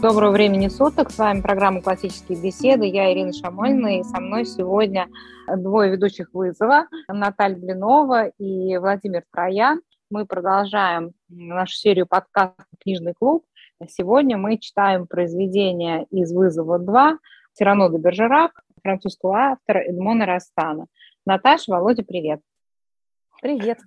Доброго времени суток. С вами программа «Классические беседы». Я Ирина Шамольна, и со мной сегодня двое ведущих вызова. Наталья Блинова и Владимир Троян. Мы продолжаем нашу серию подкастов «Книжный клуб». Сегодня мы читаем произведение из «Вызова 2» Тирано де Бержерак, французского автора Эдмона Растана. Наташа, Володя, привет. Привет.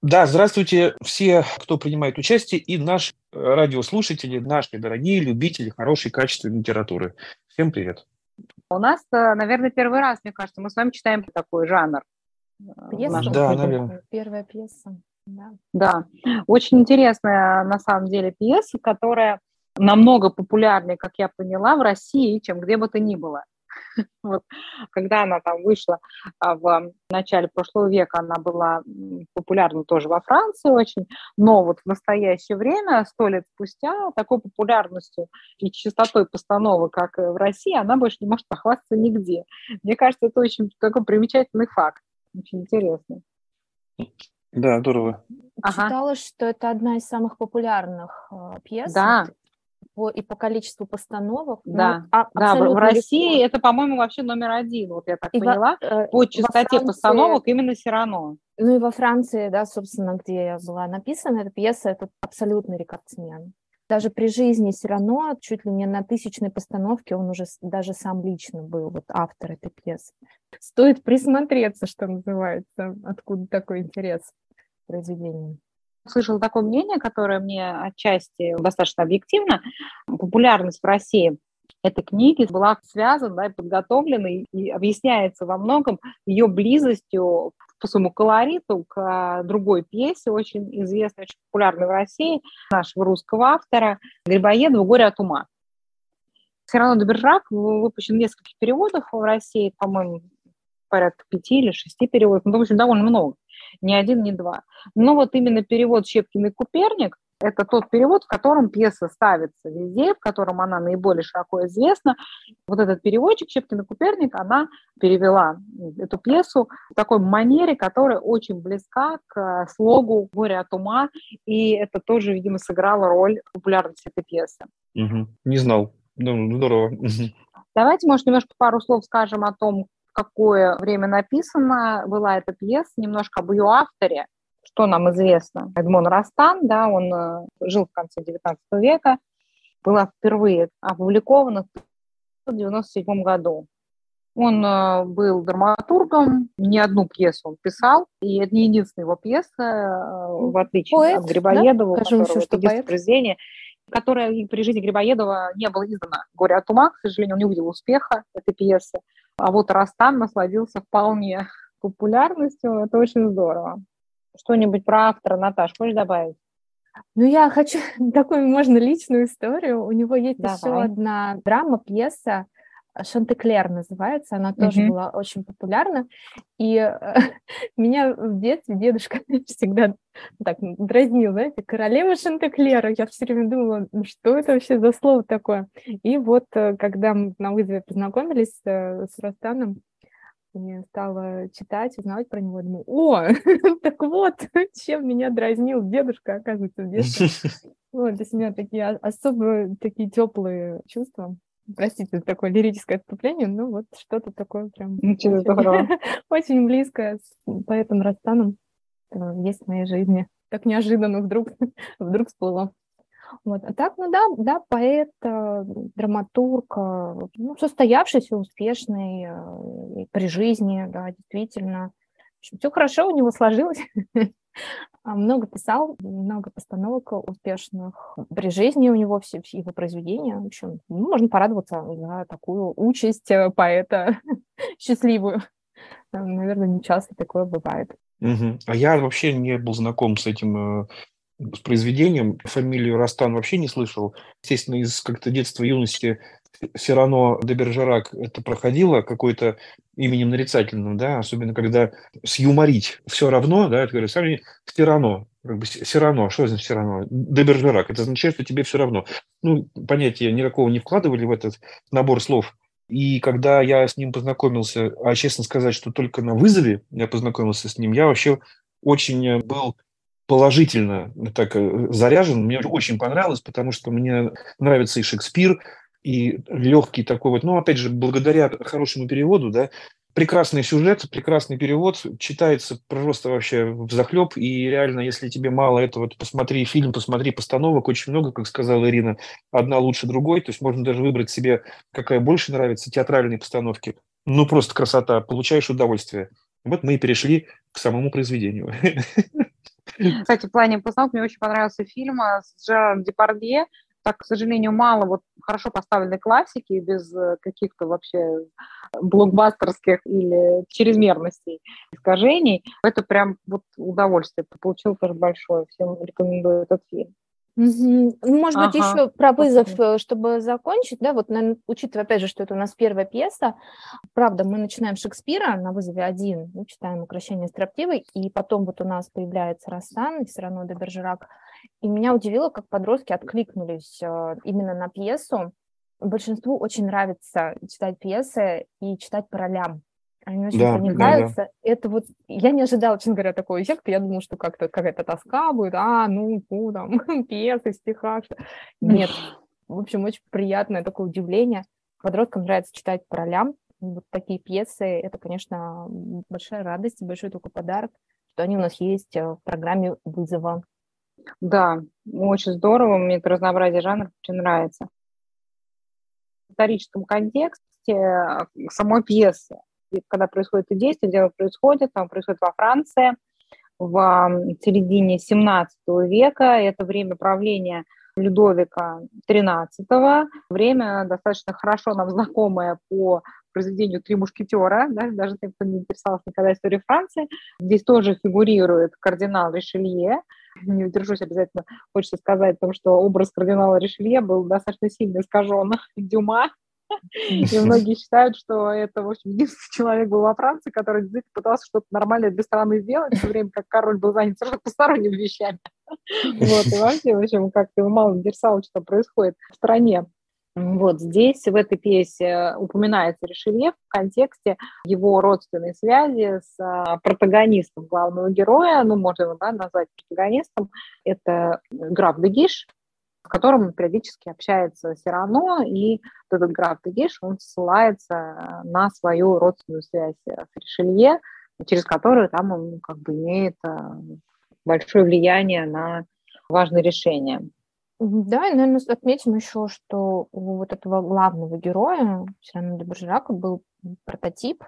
Да, здравствуйте все, кто принимает участие, и наши радиослушатели, наши дорогие любители хорошей, качественной литературы. Всем привет. У нас, э, наверное, первый раз, мне кажется, мы с вами читаем такой жанр. Э, пьеса? Да, наверное. Первая пьеса. Да. да, очень интересная на самом деле пьеса, которая намного популярнее, как я поняла, в России, чем где бы то ни было. Вот, когда она там вышла а, в начале прошлого века, она была популярна тоже во Франции очень, но вот в настоящее время, сто лет спустя, такой популярностью и частотой постановок, как в России, она больше не может похвастаться нигде. Мне кажется, это очень такой примечательный факт, очень интересный. Да, здорово. Ага. Читала, что это одна из самых популярных э, пьес. Да, по, и по количеству постановок. Да, ну, а, да в России легко. это, по-моему, вообще номер один, вот я так и поняла, во, э, по частоте Франции, постановок именно Сирано. Ну и во Франции, да, собственно, где была написана эта пьеса, это абсолютный рекордсмен. Даже при жизни Сирано, чуть ли не на тысячной постановке, он уже даже сам лично был вот автор этой пьесы. Стоит присмотреться, что называется, откуда такой интерес к произведению слышала такое мнение, которое мне отчасти достаточно объективно. Популярность в России этой книги была связана да, и подготовлена, и, объясняется во многом ее близостью по своему колориту к а, другой пьесе, очень известной, очень популярной в России, нашего русского автора Грибоедова «Горе от ума». Все равно Добержак выпущен в нескольких переводах в России, по-моему, порядка пяти или шести переводов, ну, в общем, довольно много ни один, ни два. Но вот именно перевод Щепкин и Куперник – это тот перевод, в котором пьеса ставится везде, в котором она наиболее широко известна. Вот этот переводчик Щепкин и Куперник, она перевела эту пьесу в такой манере, которая очень близка к слогу «Горе от ума», и это тоже, видимо, сыграло роль популярности этой пьесы. Угу. Не знал. Ну, здорово. Давайте, может, немножко пару слов скажем о том, какое время написана была эта пьеса, немножко об ее авторе, что нам известно. Эдмон Растан, да, он э, жил в конце XIX века, была впервые опубликована в 1997 году. Он э, был драматургом, не одну пьесу он писал, и это не единственная его пьеса, э, в отличие поэт, от Грибоедова, да? Кажу еще, что поэт. произведение, которое при жизни Грибоедова не было издано. «Горе от ума», к сожалению, он не увидел успеха этой пьесы. А вот Растан насладился вполне популярностью. Это очень здорово. Что-нибудь про автора, Наташ, хочешь добавить? Ну, я хочу такую, можно, личную историю. У него есть Давай. еще одна драма, пьеса Шантеклер называется, она тоже mm-hmm. была очень популярна. И э, меня в детстве дедушка всегда так дразнил, знаете, королева Шантеклера. Я все время думала, ну что это вообще за слово такое? И вот, э, когда мы на вызове познакомились э, с Ростаном, я стала читать, узнавать про него, думаю, о, так вот, чем меня дразнил дедушка, оказывается, в детстве. Вот, то есть у меня такие особо такие теплые чувства простите, такое лирическое отступление, ну вот что-то такое прям очень, очень близкое с поэтом Растаном э, есть в моей жизни. Так неожиданно вдруг, вдруг всплыло. Вот. А так, ну да, да, поэт, э, драматург, э, ну, состоявшийся, успешный при жизни, да, действительно. Все хорошо у него сложилось. А, много писал, много постановок успешных. При жизни у него все, все его произведения. В общем, ну, можно порадоваться за такую участь э, поэта счастливую. Наверное, не часто такое бывает. Угу. А я вообще не был знаком с этим э, с произведением. Фамилию Растан вообще не слышал. Естественно, из как-то детства, юности все равно де это проходило какой-то именем нарицательным, да, особенно когда сюморить все равно, да, это говорят, сами все равно, как бы все равно, что значит все равно? Де это означает, что тебе все равно. Ну, понятия никакого не вкладывали в этот набор слов. И когда я с ним познакомился, а честно сказать, что только на вызове я познакомился с ним, я вообще очень был положительно так э, заряжен. Мне очень понравилось, потому что мне нравится и Шекспир, и легкий такой вот, ну, опять же, благодаря хорошему переводу, да, прекрасный сюжет, прекрасный перевод, читается просто вообще в захлеб, и реально, если тебе мало этого, то посмотри фильм, посмотри постановок, очень много, как сказала Ирина, одна лучше другой, то есть можно даже выбрать себе, какая больше нравится, театральные постановки. Ну, просто красота, получаешь удовольствие. Вот мы и перешли к самому произведению. Кстати, в плане постановок мне очень понравился фильм с Жераром Депардье, так, к сожалению, мало вот хорошо поставленной классики без э, каких-то вообще блокбастерских или чрезмерностей, искажений. Это прям вот удовольствие. Получил тоже большое. Всем рекомендую этот фильм. Ну, может ага. быть, еще про вызов, э, чтобы закончить, да, вот, наверное, учитывая, опять же, что это у нас первая пьеса, правда, мы начинаем Шекспира на вызове один, мы читаем «Укращение строптивой», и потом вот у нас появляется Рассан, и все равно де Бержерак, и меня удивило, как подростки откликнулись э, именно на пьесу. Большинству очень нравится читать пьесы и читать по ролям. Они очень да, проникаются. Да, да. Это вот я не ожидала, честно говоря, такого эффекта. Я думала, что как-то какая-то тоска будет, а, ну, ну там, пьесы, стиха. Что... Нет. В общем, очень приятное такое удивление. Подросткам нравится читать по ролям. Вот такие пьесы, это, конечно, большая радость, большой такой подарок, что они у нас есть э, в программе вызова. Да, очень здорово, мне это разнообразие жанров очень нравится. В историческом контексте э, самой пьесы, когда происходит это действие, дело происходит, там происходит во Франции в середине 17 века, это время правления Людовика XIII, время достаточно хорошо нам знакомое по произведению «Три мушкетера», да, даже тем, кто не интересовался никогда историей Франции. Здесь тоже фигурирует кардинал Ришелье, не удержусь, обязательно хочется сказать о том, что образ кардинала Ришелье был достаточно сильно искажен Дюма, и многие считают, что это, в общем, единственный человек был во Франции, который действительно пытался что-то нормальное для страны сделать, в то время как король был занят совершенно посторонними вещами. Вот, и вообще, в общем, как-то его мало интересовало, что происходит в стране. Вот здесь, в этой пьесе, упоминается Ришелье в контексте его родственной связи с а, протагонистом главного героя, ну, можно его да, назвать протагонистом, это граф Дегиш, с которым периодически общается Сирано, и вот этот граф Дегиш, он ссылается на свою родственную связь с Ришелье, через которую там он как бы имеет а, большое влияние на важные решения. Да, и, наверное, отметим еще, что у вот этого главного героя, Сирана де Бержерака, был прототип,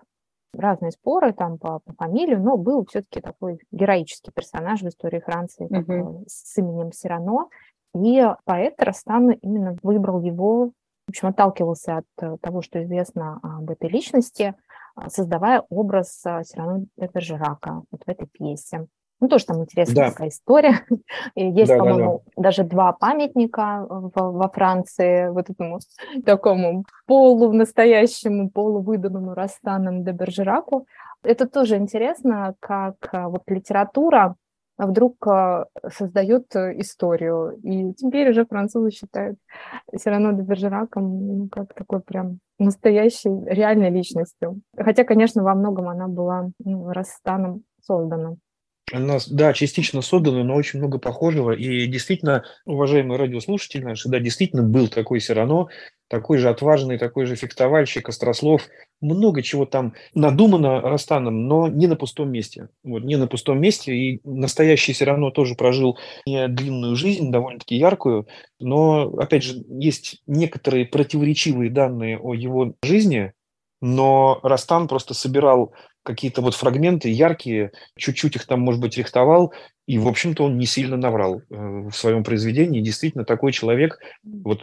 разные споры там по, по фамилию, но был все-таки такой героический персонаж в истории Франции mm-hmm. с именем Сирано. И поэт Растан именно выбрал его, в общем, отталкивался от э, того, что известно об этой личности, а, создавая образ э, Сирано де Бержерака вот в этой пьесе. Ну, тоже там интересная да. такая история. Есть, да, по-моему, да, да. даже два памятника в, во Франции вот этому такому полу настоящему, полувыданному Растаном де Бержераку. Это тоже интересно, как а, вот литература вдруг а, создает историю. И теперь уже французы считают все равно де Бержераком ну, как такой прям настоящей, реальной личностью. Хотя, конечно, во многом она была ну, Растаном создана. Она, да, частично создана, но очень много похожего. И действительно, уважаемые радиослушатели наши, да, действительно был такой Сирано, такой же отважный, такой же фехтовальщик, острослов. Много чего там надумано Растаном, но не на пустом месте. Вот, не на пустом месте. И настоящий Сирано тоже прожил не длинную жизнь, довольно-таки яркую. Но, опять же, есть некоторые противоречивые данные о его жизни, но Растан просто собирал какие-то вот фрагменты яркие, чуть-чуть их там, может быть, рихтовал, и, в общем-то, он не сильно наврал э, в своем произведении. Действительно, такой человек, вот,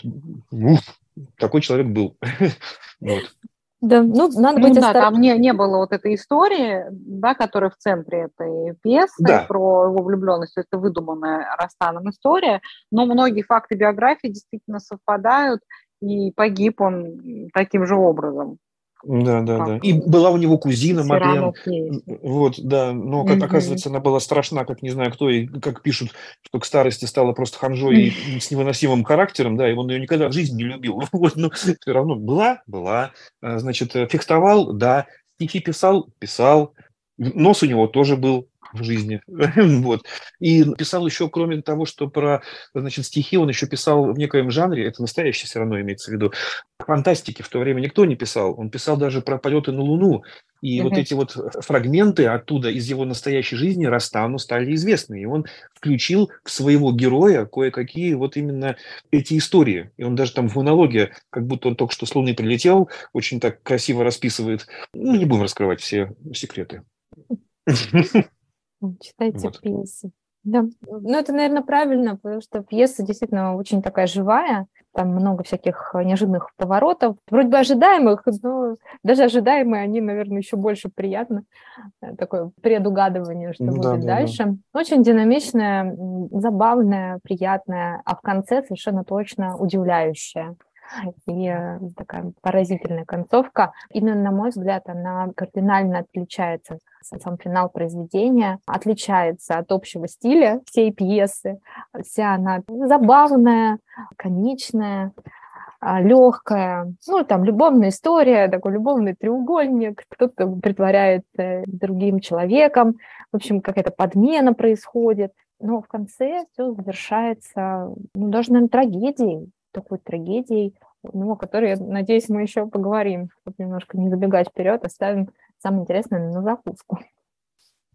уф, такой человек был. вот. Да, ну, надо ну, быть да, там не, не было вот этой истории, да, которая в центре этой пьесы да. про его влюбленность, это выдуманная Растаном история, но многие факты биографии действительно совпадают, и погиб он таким же образом. Да, да, да. И была у него кузина Мадлен. Вот, да. Но, как оказывается, она была страшна, как не знаю кто, и как пишут, что к старости стала просто ханжой и с невыносимым характером, да, и он ее никогда в жизни не любил. Вот, но все равно была, была. А, значит, э, фехтовал, да. Стихи писал, писал. Нос у него тоже был в жизни. вот. И писал еще, кроме того, что про значит, стихи, он еще писал в некоем жанре, это настоящее все равно имеется в виду, фантастики в то время никто не писал. Он писал даже про полеты на Луну. И mm-hmm. вот эти вот фрагменты оттуда из его настоящей жизни Растану стали известны. И он включил в своего героя кое-какие вот именно эти истории. И он даже там в монологе, как будто он только что с Луны прилетел, очень так красиво расписывает. Ну, не будем раскрывать все секреты. Читайте вот. пьесы. Да, ну это, наверное, правильно, потому что пьеса действительно очень такая живая, там много всяких неожиданных поворотов, вроде бы ожидаемых, но даже ожидаемые, они, наверное, еще больше приятно, э, такое предугадывание, что да, будет да, дальше. Да. Очень динамичная, забавная, приятная, а в конце совершенно точно удивляющая и э, такая поразительная концовка. Именно, на мой взгляд, она кардинально отличается. Сам финал произведения отличается от общего стиля всей пьесы. Вся она забавная, конечная, а, легкая, ну, там, любовная история, такой любовный треугольник, кто-то притворяется другим человеком, в общем, какая-то подмена происходит, но в конце все завершается, ну, даже, наверное, трагедией, такой трагедией, ну, о которой, надеюсь, мы еще поговорим, чтобы немножко не забегать вперед, оставим самое интересное на закуску.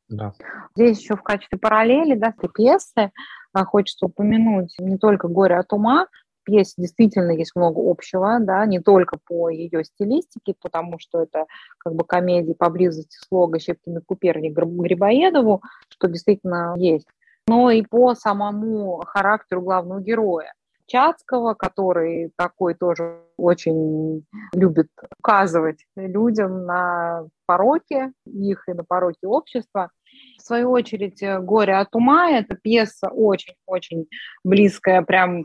Да. Здесь еще в качестве параллели, да, с пьесы а, хочется упомянуть не только «Горе от ума», пьесе действительно есть много общего, да, не только по ее стилистике, потому что это как бы комедии поблизости слога Щепкина Куперни Грибоедову, что действительно есть, но и по самому характеру главного героя. Чацкого, который такой тоже очень любит указывать людям на пороки их и на пороки общества. В свою очередь, «Горе от ума» — это пьеса очень-очень близкая, прям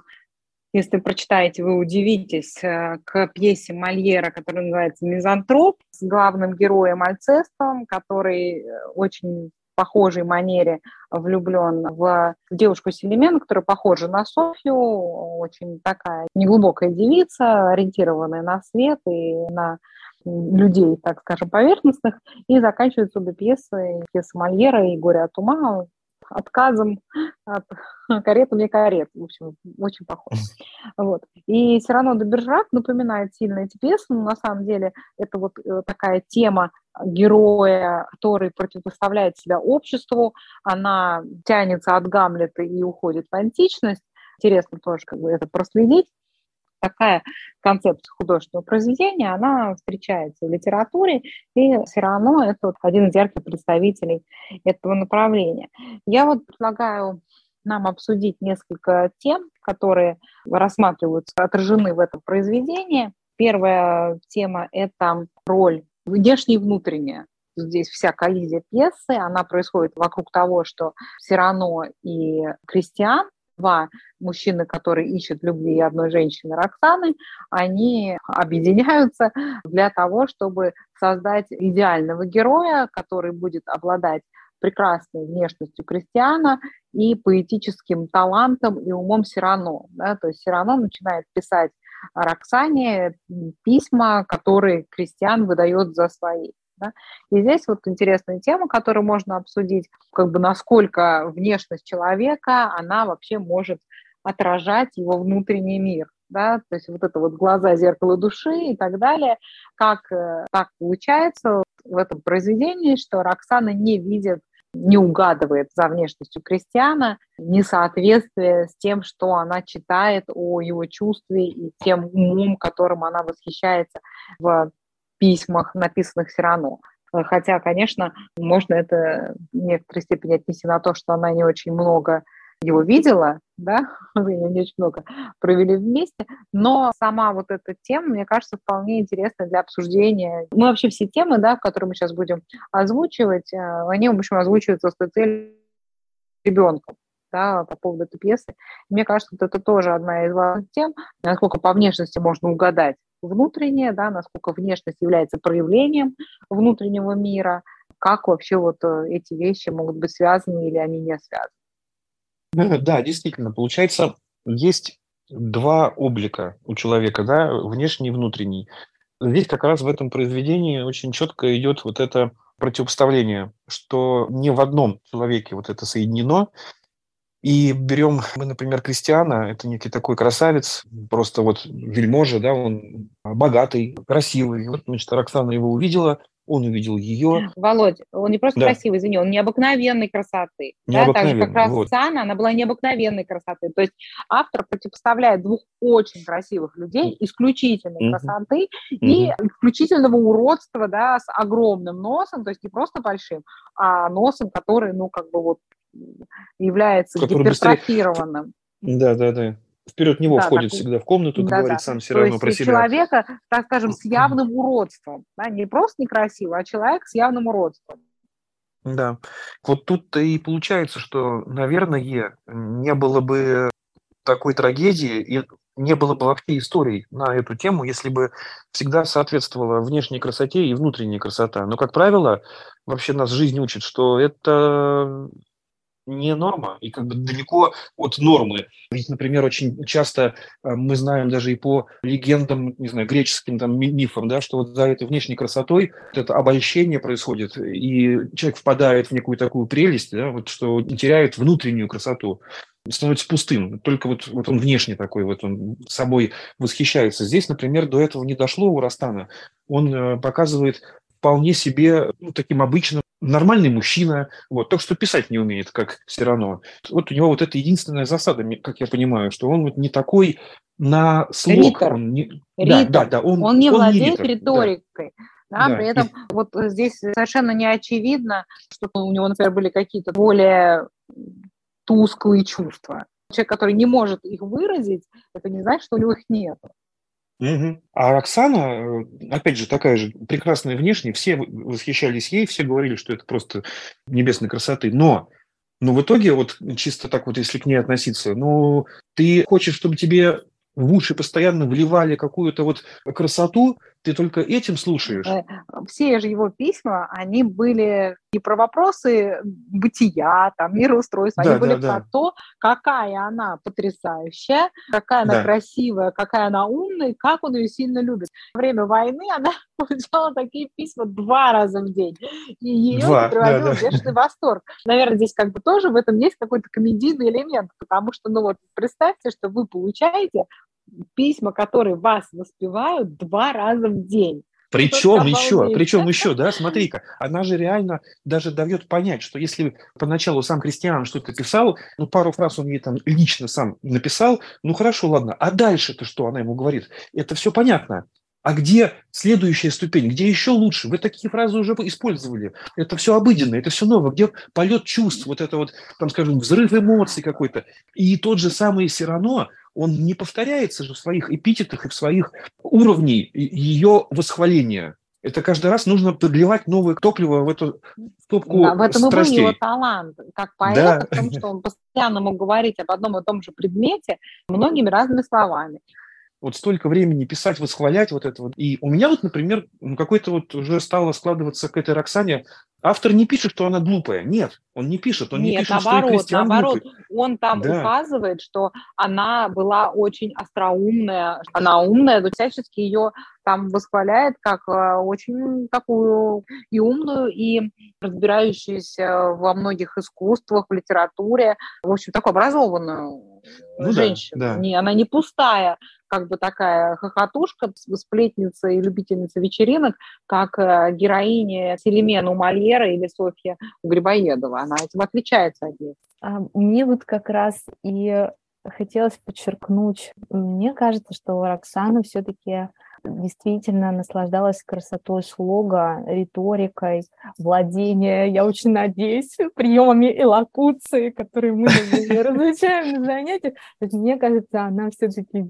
если прочитаете, вы удивитесь, э, к пьесе Мольера, которая называется «Мизантроп», с главным героем Альцестом, который э, очень похожей манере влюблен в девушку Селемен, которая похожа на Софью, очень такая неглубокая девица, ориентированная на свет и на людей, так скажем, поверхностных, и заканчиваются обе пьесы, пьеса Мольера и «Горе от ума», отказом от кареты мне карет. В общем, очень похож. Вот. И все равно Добержак напоминает сильно эти пьесы, но на самом деле это вот э, такая тема героя, который противопоставляет себя обществу, она тянется от Гамлета и уходит в античность. Интересно тоже как бы это проследить такая концепция художественного произведения, она встречается в литературе, и все равно это вот один из ярких представителей этого направления. Я вот предлагаю нам обсудить несколько тем, которые рассматриваются, отражены в этом произведении. Первая тема – это роль внешняя и внутренняя. Здесь вся коллизия пьесы, она происходит вокруг того, что Сирано и Кристиан два мужчины, которые ищут любви одной женщины Роксаны, они объединяются для того, чтобы создать идеального героя, который будет обладать прекрасной внешностью крестьяна и поэтическим талантом и умом Сирано. Да? То есть Сирано начинает писать Роксане письма, которые крестьян выдает за свои. Да? И здесь вот интересная тема, которую можно обсудить, как бы насколько внешность человека, она вообще может отражать его внутренний мир. Да, то есть вот это вот глаза, зеркало души и так далее. Как э, так получается в этом произведении, что Роксана не видит не угадывает за внешностью крестьяна несоответствие с тем, что она читает о его чувстве и тем умом, которым она восхищается в письмах, написанных все равно. Хотя, конечно, можно это в некоторой степени отнести на то, что она не очень много его видела, да, вы не очень много провели вместе, но сама вот эта тема, мне кажется, вполне интересна для обсуждения. Мы вообще все темы, да, которые мы сейчас будем озвучивать, э, они, в общем, озвучиваются с той целью ребенком да, по поводу этой пьесы. Мне кажется, вот это тоже одна из важных тем, насколько по внешности можно угадать внутреннее, да, насколько внешность является проявлением внутреннего мира, как вообще вот э, эти вещи могут быть связаны или они не связаны. Да, действительно, получается, есть два облика у человека, да, внешний и внутренний. Здесь как раз в этом произведении очень четко идет вот это противопоставление, что не в одном человеке вот это соединено, и берем мы, например, Кристиана, это некий такой красавец, просто вот вельможа, да, он богатый, красивый. Вот, значит, Роксана его увидела, он увидел ее. Володь, он не просто да. красивый, извини, он необыкновенной красоты. Необыкновенный, да, так же, как вот. Роксана, она была необыкновенной красоты. То есть автор противопоставляет двух очень красивых людей, исключительной mm-hmm. красоты mm-hmm. и исключительного уродства, да, с огромным носом, то есть не просто большим, а носом, который, ну, как бы вот является который гипертрофированным. Быстрее... Да, да, да. Вперед него да, входит так, всегда в комнату, да, говорит да. сам все То равно про себя. человека, так скажем, с явным уродством. Да, не просто некрасиво, а человек с явным уродством. Да. Вот тут и получается, что, наверное, не было бы такой трагедии и не было бы вообще историй на эту тему, если бы всегда соответствовала внешней красоте и внутренняя красота. Но, как правило, вообще нас жизнь учит, что это не норма и как бы далеко от нормы. Ведь, например, очень часто э, мы знаем даже и по легендам, не знаю, греческим там мифам, да, что вот за этой внешней красотой вот это обольщение происходит, и человек впадает в некую такую прелесть, да, вот, что теряет внутреннюю красоту становится пустым. Только вот, вот он внешне такой, вот он собой восхищается. Здесь, например, до этого не дошло у Растана. Он э, показывает вполне себе ну, таким обычным нормальный мужчина, вот, только что писать не умеет, как все равно. Вот у него вот это единственная засада, как я понимаю, что он вот не такой на слог. Ритор. Он не, ритор. Да, да, да, он, он не он владеет не риторикой. Да. Да, при этом вот здесь совершенно не очевидно, что у него, например, были какие-то более тусклые чувства. Человек, который не может их выразить, это не значит, что у него их нет. Угу. А Оксана, э, опять же, такая же прекрасная внешне, все восхищались ей, все говорили, что это просто небесной красоты. Но, но в итоге, вот чисто так вот, если к ней относиться, ну, ты хочешь, чтобы тебе в уши постоянно вливали какую-то вот красоту, ты только этим слушаешь. Э, все же его письма, они были не про вопросы бытия, там, мироустройства, да, они были да. про то, какая она потрясающая, какая она да. красивая, какая она умная, как он ее сильно любит. Во время войны она получала такие письма два раза в день, и ее два, приводил да, да. бешеный восторг. Наверное, здесь как бы тоже в этом есть какой-то комедийный элемент, потому что, ну вот, представьте, что вы получаете письма, которые вас воспевают два раза в день. Причем еще, причем еще, да, смотри-ка, она же реально даже дает понять, что если поначалу сам Кристиан что-то писал, ну, пару фраз он ей там лично сам написал, ну, хорошо, ладно, а дальше-то что она ему говорит? Это все понятно. А где следующая ступень? Где еще лучше? Вы такие фразы уже использовали. Это все обыденно, это все новое. Где полет чувств, вот это вот, там, скажем, взрыв эмоций какой-то. И тот же самый Сирано, он не повторяется же в своих эпитетах и в своих уровнях ее восхваления. Это каждый раз нужно подливать новое топливо в эту топку да, В этом страстей. и был его талант как поэта, да. в том, что он постоянно мог говорить об одном и том же предмете многими разными словами вот столько времени писать, восхвалять вот это вот. И у меня вот, например, ну, какой-то вот уже стало складываться к этой Роксане. Автор не пишет, что она глупая. Нет, он не пишет. Он Нет, не пишет, наоборот, что наоборот. Глупый. Он там да. указывает, что она была очень остроумная. Она умная, но всячески ее там восхваляет как э, очень такую и умную, и разбирающуюся во многих искусствах, в литературе, в общем, такую образованную ну, женщину. Да, да. Не, она не пустая, как бы такая хохотушка, сплетница и любительница вечеринок, как э, героиня Селимена у Мольера или Софья у Грибоедова. Она этим отличается от них. А мне вот как раз и хотелось подчеркнуть, мне кажется, что Роксана все-таки действительно наслаждалась красотой слога, риторикой, владения, я очень надеюсь, приемами элокуции, которые мы разучаем на занятиях. Мне кажется, она все-таки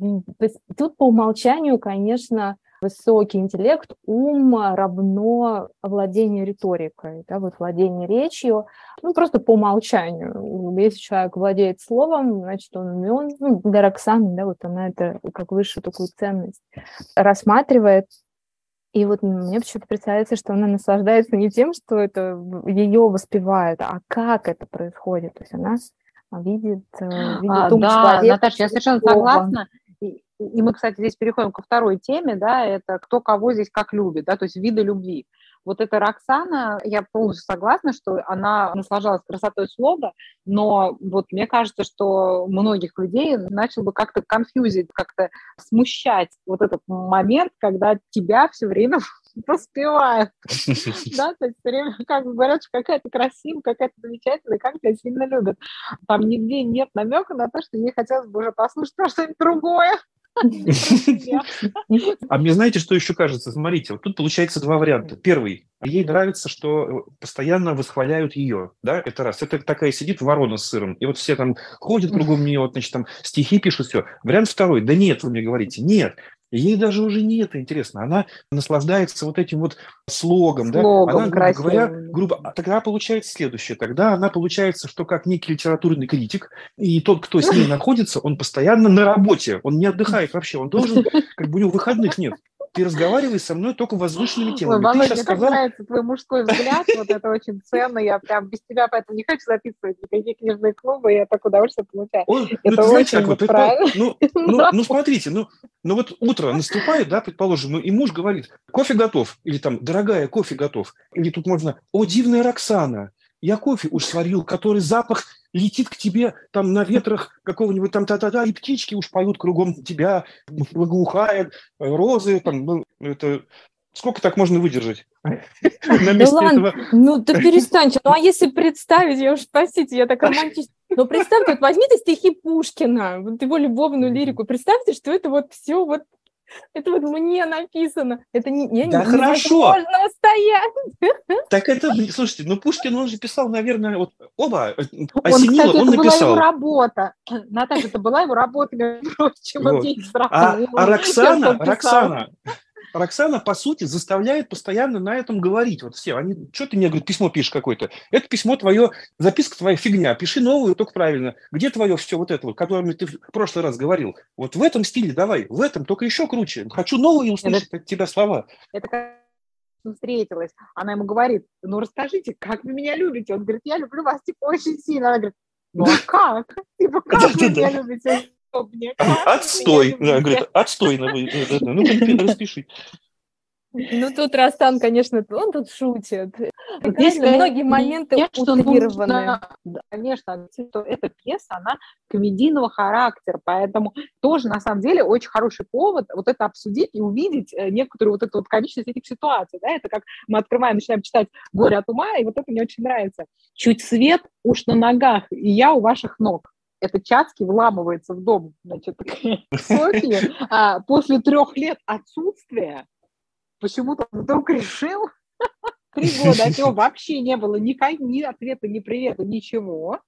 тут по умолчанию, конечно, высокий интеллект, ум равно владение риторикой, да, вот владение речью, ну, просто по умолчанию. Если человек владеет словом, значит, он умен. Ну, для Роксаны, да, вот она это как высшую такую ценность рассматривает. И вот мне почему-то представляется, что она наслаждается не тем, что это ее воспевают, а как это происходит. То есть она видит, э, видит а, ум да, человека. Наташа, я совершенно согласна. И мы, кстати, здесь переходим ко второй теме, да, это кто кого здесь как любит, да, то есть виды любви. вот эта Роксана, я полностью согласна, что она наслаждалась красотой слога, но вот мне кажется, что многих людей начал бы как-то конфьюзить, как-то смущать вот этот момент, когда тебя все время поспевают. Да, то есть все время как бы говорят, что какая-то красивая, какая-то замечательная, как тебя сильно любят. Там нигде нет намека на то, что ей хотелось бы уже послушать про что-нибудь другое. А мне знаете, что еще кажется? Смотрите, вот тут получается два варианта. Первый. Ей нравится, что постоянно восхваляют ее. Да, это раз. Это такая сидит ворона с сыром. И вот все там ходят кругом нее, вот, значит, там стихи пишут, все. Вариант второй. Да нет, вы мне говорите, нет. Ей даже уже не это интересно. Она наслаждается вот этим вот слогом. слогом да? Она, грубо говоря, грубо, а тогда получается следующее. Тогда она получается, что как некий литературный критик, и тот, кто с ней находится, он постоянно на работе, он не отдыхает вообще, он должен, как бы у него выходных нет ты разговариваешь со мной только возвышенными темами. Ой, Володя, мне сказал... нравится твой мужской взгляд, вот это очень ценно, я прям без тебя поэтому не хочу записывать никакие книжные клубы, я так удовольствие получаю. Ой, ну, это ну, очень как, вот, правильно. Ну, ну, ну, смотрите, ну, ну вот утро наступает, да, предположим, ну, и муж говорит, кофе готов, или там, дорогая, кофе готов, или тут можно, о, дивная Роксана, я кофе уж сварил, который запах летит к тебе там на ветрах какого-нибудь там та-та-та, и птички уж поют кругом тебя, благоухают, розы, там, ну, это... Сколько так можно выдержать? Да ладно, ну ты перестаньте. Ну а если представить, я уж простите, я так романтично. Но представьте, вот возьмите стихи Пушкина, вот его любовную лирику, представьте, что это вот все вот это вот мне написано. Это не, я да не, хорошо. невозможно устоять. Так это, слушайте, ну Пушкин, он же писал, наверное, вот оба э, осенило, он, кстати, он это написал. была его работа. Наташа, это была его работа, между прочим, вот. а, а Роксана, Роксана, Роксана, по сути, заставляет постоянно на этом говорить. Вот все, они, что ты мне, говорит, письмо пишешь какое-то? Это письмо твое, записка твоя фигня, пиши новую, только правильно. Где твое все вот это, вот, которое ты в прошлый раз говорил? Вот в этом стиле давай, в этом, только еще круче. Хочу новые услышать это, от тебя слова. Это как встретилась, она ему говорит, ну расскажите, как вы меня любите? Он говорит, я люблю вас типа очень сильно. Она говорит, ну а как? Типа, как вы меня любите? Отстой. Да, говорит, отстой. Ну, распиши. Ну, тут Растан, конечно, он тут шутит. Здесь многие моменты конечно, утрированы. Нужно, конечно, эта пьеса, она комедийного характера, поэтому тоже, на самом деле, очень хороший повод вот это обсудить и увидеть э, некоторую вот эту вот комичность этих ситуаций, да, это как мы открываем, начинаем читать «Горе от ума», и вот это мне очень нравится. Чуть свет, уж на ногах, и я у ваших ног это Чацкий вламывается в дом, значит, Софьи, а после трех лет отсутствия почему-то вдруг решил, три года от него вообще не было ни, ни ответа, ни привета, ничего.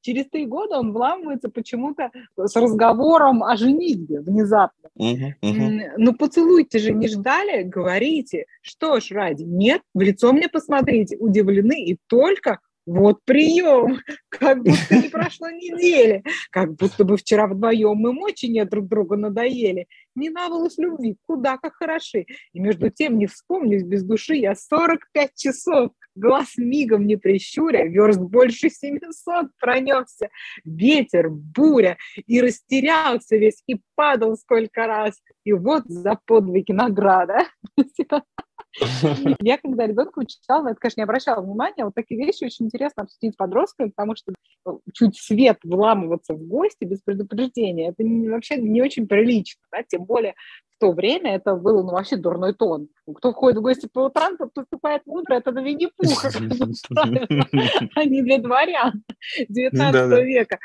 Через три года он вламывается почему-то с разговором о женитьбе внезапно. Uh-huh, uh-huh. Ну, поцелуйте же, не ждали, говорите. Что ж, ради, нет, в лицо мне посмотрите, удивлены и только вот прием, как будто не прошло недели, как будто бы вчера вдвоем мы мочи не друг друга надоели. Не навалось любви, куда как хороши. И между тем, не вспомнюсь без души, я 45 часов, глаз мигом не прищуря, верст больше 700 пронесся, ветер, буря, и растерялся весь, и падал сколько раз. И вот за подвиги награда. Я когда ребенку читала, на это, конечно, не обращала внимания, вот такие вещи очень интересно обсудить с подростками, потому что э, чуть свет вламываться в гости без предупреждения, это вообще не очень прилично, да? тем более в то время это было ну, вообще дурной тон. Кто входит в гости по утрам, тот поступает мудро, это на Винни-Пуха, а не для дворян 19 века.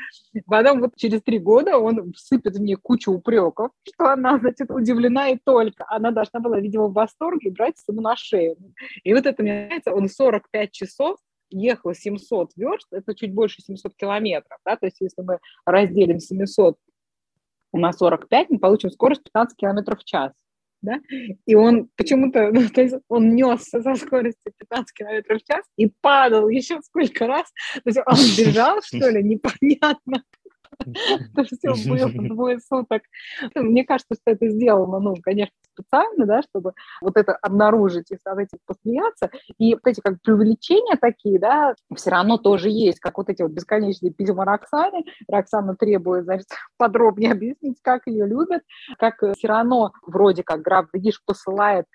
Потом вот через три года он сыпет в ней кучу упреков, что она, значит, удивлена и только. Она должна была, видимо, в восторге брать ему на шею. И вот это, мне нравится, он 45 часов ехал 700 верст, это чуть больше 700 километров, да, то есть если мы разделим 700 на 45, мы получим скорость 15 км в час. Да? И он почему-то, ну, то есть он несся со скоростью 15 км в час и падал еще сколько раз. То есть он бежал, что ли, непонятно. То есть все было двое суток. Мне кажется, что это сделано, ну, конечно, специально, да, чтобы вот это обнаружить и с этим посмеяться. И вот эти как преувеличения такие, да, все равно тоже есть, как вот эти вот бесконечные письма Роксаны. Роксана требует, значит, подробнее объяснить, как ее любят, как все равно вроде как граф Дагиш посылает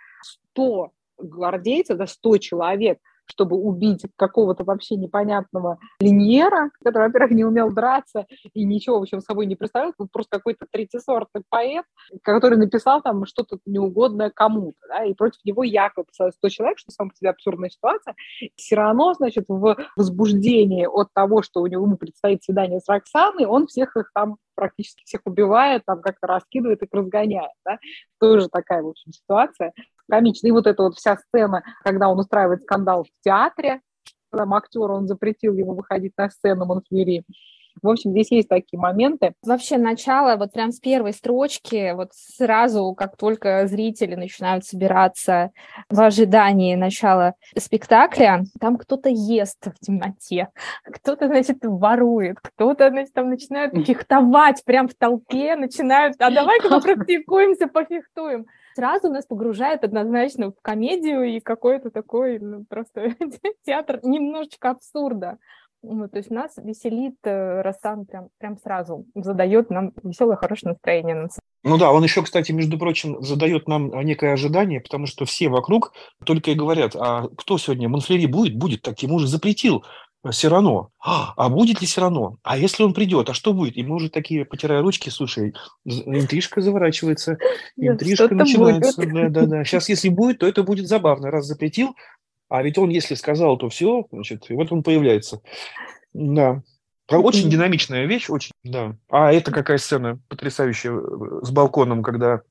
100 гвардейцев, да, 100 человек – чтобы убить какого-то вообще непонятного линьера, который, во-первых, не умел драться и ничего, в общем, собой не представлял, был просто какой-то третьесортный поэт, который написал там что-то неугодное кому-то, да, и против него якобы 100 человек, что сам по себе абсурдная ситуация, все равно, значит, в возбуждении от того, что у него ему предстоит свидание с Роксаной, он всех их там практически всех убивает, там как-то раскидывает, их разгоняет, да, тоже такая, в общем, ситуация комично. И вот эта вот вся сцена, когда он устраивает скандал в театре, там актер, он запретил ему выходить на сцену Монфлери. В общем, здесь есть такие моменты. Вообще начало, вот прям с первой строчки, вот сразу, как только зрители начинают собираться в ожидании начала спектакля, там кто-то ест в темноте, кто-то, значит, ворует, кто-то, значит, там начинает фехтовать прям в толпе, начинают, а давай-ка попрактикуемся, пофехтуем сразу нас погружает однозначно в комедию и какой-то такой ну, просто театр немножечко абсурда. Вот, то есть нас веселит э, Рассан прям, прям сразу, задает нам веселое, хорошее настроение. Ну да, он еще, кстати, между прочим, задает нам некое ожидание, потому что все вокруг только и говорят, а кто сегодня, Монфлери будет? Будет, так ему уже запретил. Сирано. А, а будет ли Сирано? А если он придет, а что будет? И мы уже такие, потирая ручки, слушай, интрижка заворачивается, интрижка начинается. Да, да, да. Сейчас, если будет, то это будет забавно. Раз запретил, а ведь он, если сказал, то все, значит, и вот он появляется. Да. Очень динамичная вещь, очень, да. А это какая сцена потрясающая э, с балконом, когда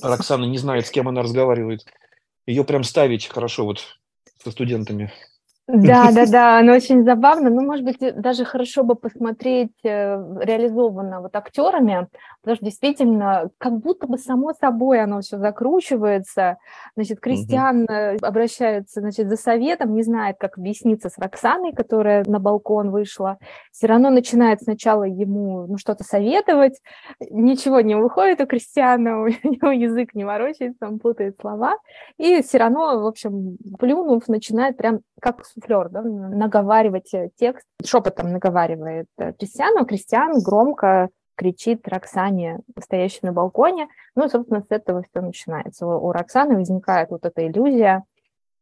Роксана не знает, с кем она разговаривает. Ее прям ставить хорошо вот со студентами. Да, да, да, оно очень забавно. Ну, может быть, даже хорошо бы посмотреть э, реализованно вот актерами, потому что действительно, как будто бы само собой оно все закручивается. Значит, Кристиан угу. обращается, значит, за советом, не знает, как объясниться с Роксаной, которая на балкон вышла. Все равно начинает сначала ему ну, что-то советовать, ничего не выходит у Кристиана, у него язык не ворочается, он путает слова, и все равно, в общем, плюнув, начинает прям как суфлер, да, наговаривать э, текст, шепотом наговаривает э, Кристиану, Кристиан громко кричит Роксане, стоящей на балконе. Ну, собственно, с этого все начинается. У, у Роксаны возникает вот эта иллюзия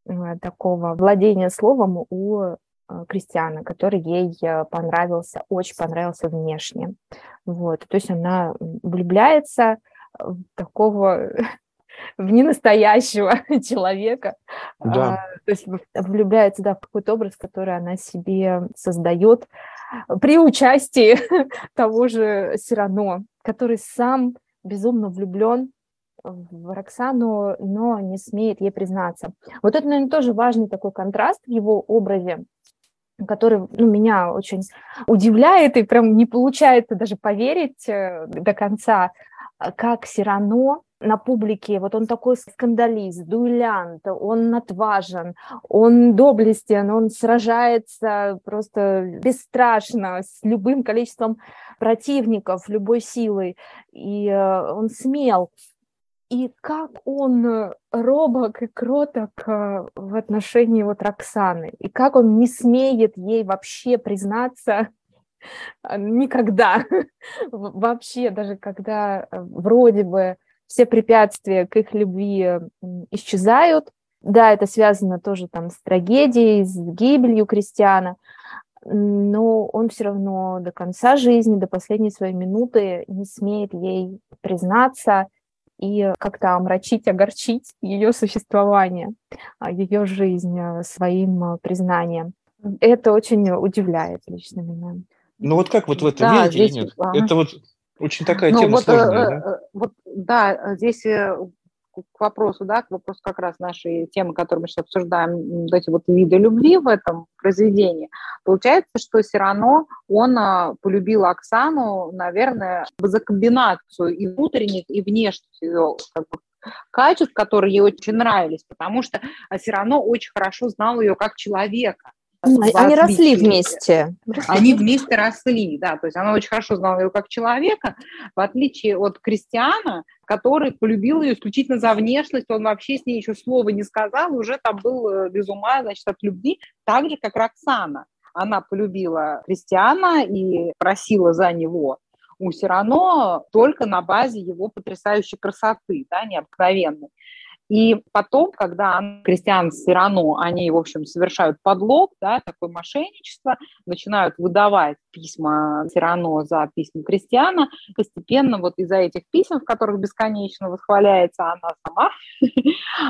э, такого владения словом у Кристиана, который ей понравился, очень понравился внешне. Вот. То есть она влюбляется в такого в ненастоящего человека. Да. А, то есть влюбляется да, в какой-то образ, который она себе создает при участии того же Сирано, который сам безумно влюблен в Роксану, но не смеет ей признаться. Вот это, наверное, тоже важный такой контраст в его образе, который ну, меня очень удивляет и прям не получается даже поверить э, до конца, как Сирано на публике, вот он такой скандалист, дуэлянт, он отважен, он доблестен, он сражается просто бесстрашно с любым количеством противников, любой силой, и э, он смел. И как он робок и кроток э, в отношении вот Роксаны, и как он не смеет ей вообще признаться никогда, вообще, даже когда э, вроде бы все препятствия к их любви исчезают. Да, это связано тоже там с трагедией, с гибелью Кристиана, но он все равно до конца жизни, до последней своей минуты не смеет ей признаться и как-то омрачить, огорчить ее существование, а, ее жизнь а, своим а, признанием. Это очень удивляет лично меня. Ну вот как вот в это да, здесь, или нет? Ага. Это вот очень такая ну, тема вот, сложная, э, да? Э, вот, да, здесь э, к вопросу, да, к вопросу как раз нашей темы, которую мы сейчас обсуждаем, вот эти вот виды любви в этом произведении, получается, что Сирано, он полюбил Оксану, наверное, за комбинацию и внутренних, и внешних ее как бы, качеств, которые ей очень нравились, потому что Сирано очень хорошо знал ее как человека. Они росли вместе. Они вместе росли, да. То есть она очень хорошо знала его как человека, в отличие от Кристиана, который полюбил ее исключительно за внешность, он вообще с ней еще слова не сказал, уже там был э, без ума, значит, от любви, так же, как Роксана. Она полюбила Кристиана и просила за него у Сирано только на базе его потрясающей красоты, да, необыкновенной. И потом, когда Кристиан Сирано, они, в общем, совершают подлог, да, такое мошенничество, начинают выдавать письма Сирано за письма Кристиана, постепенно вот из-за этих писем, в которых бесконечно восхваляется она сама,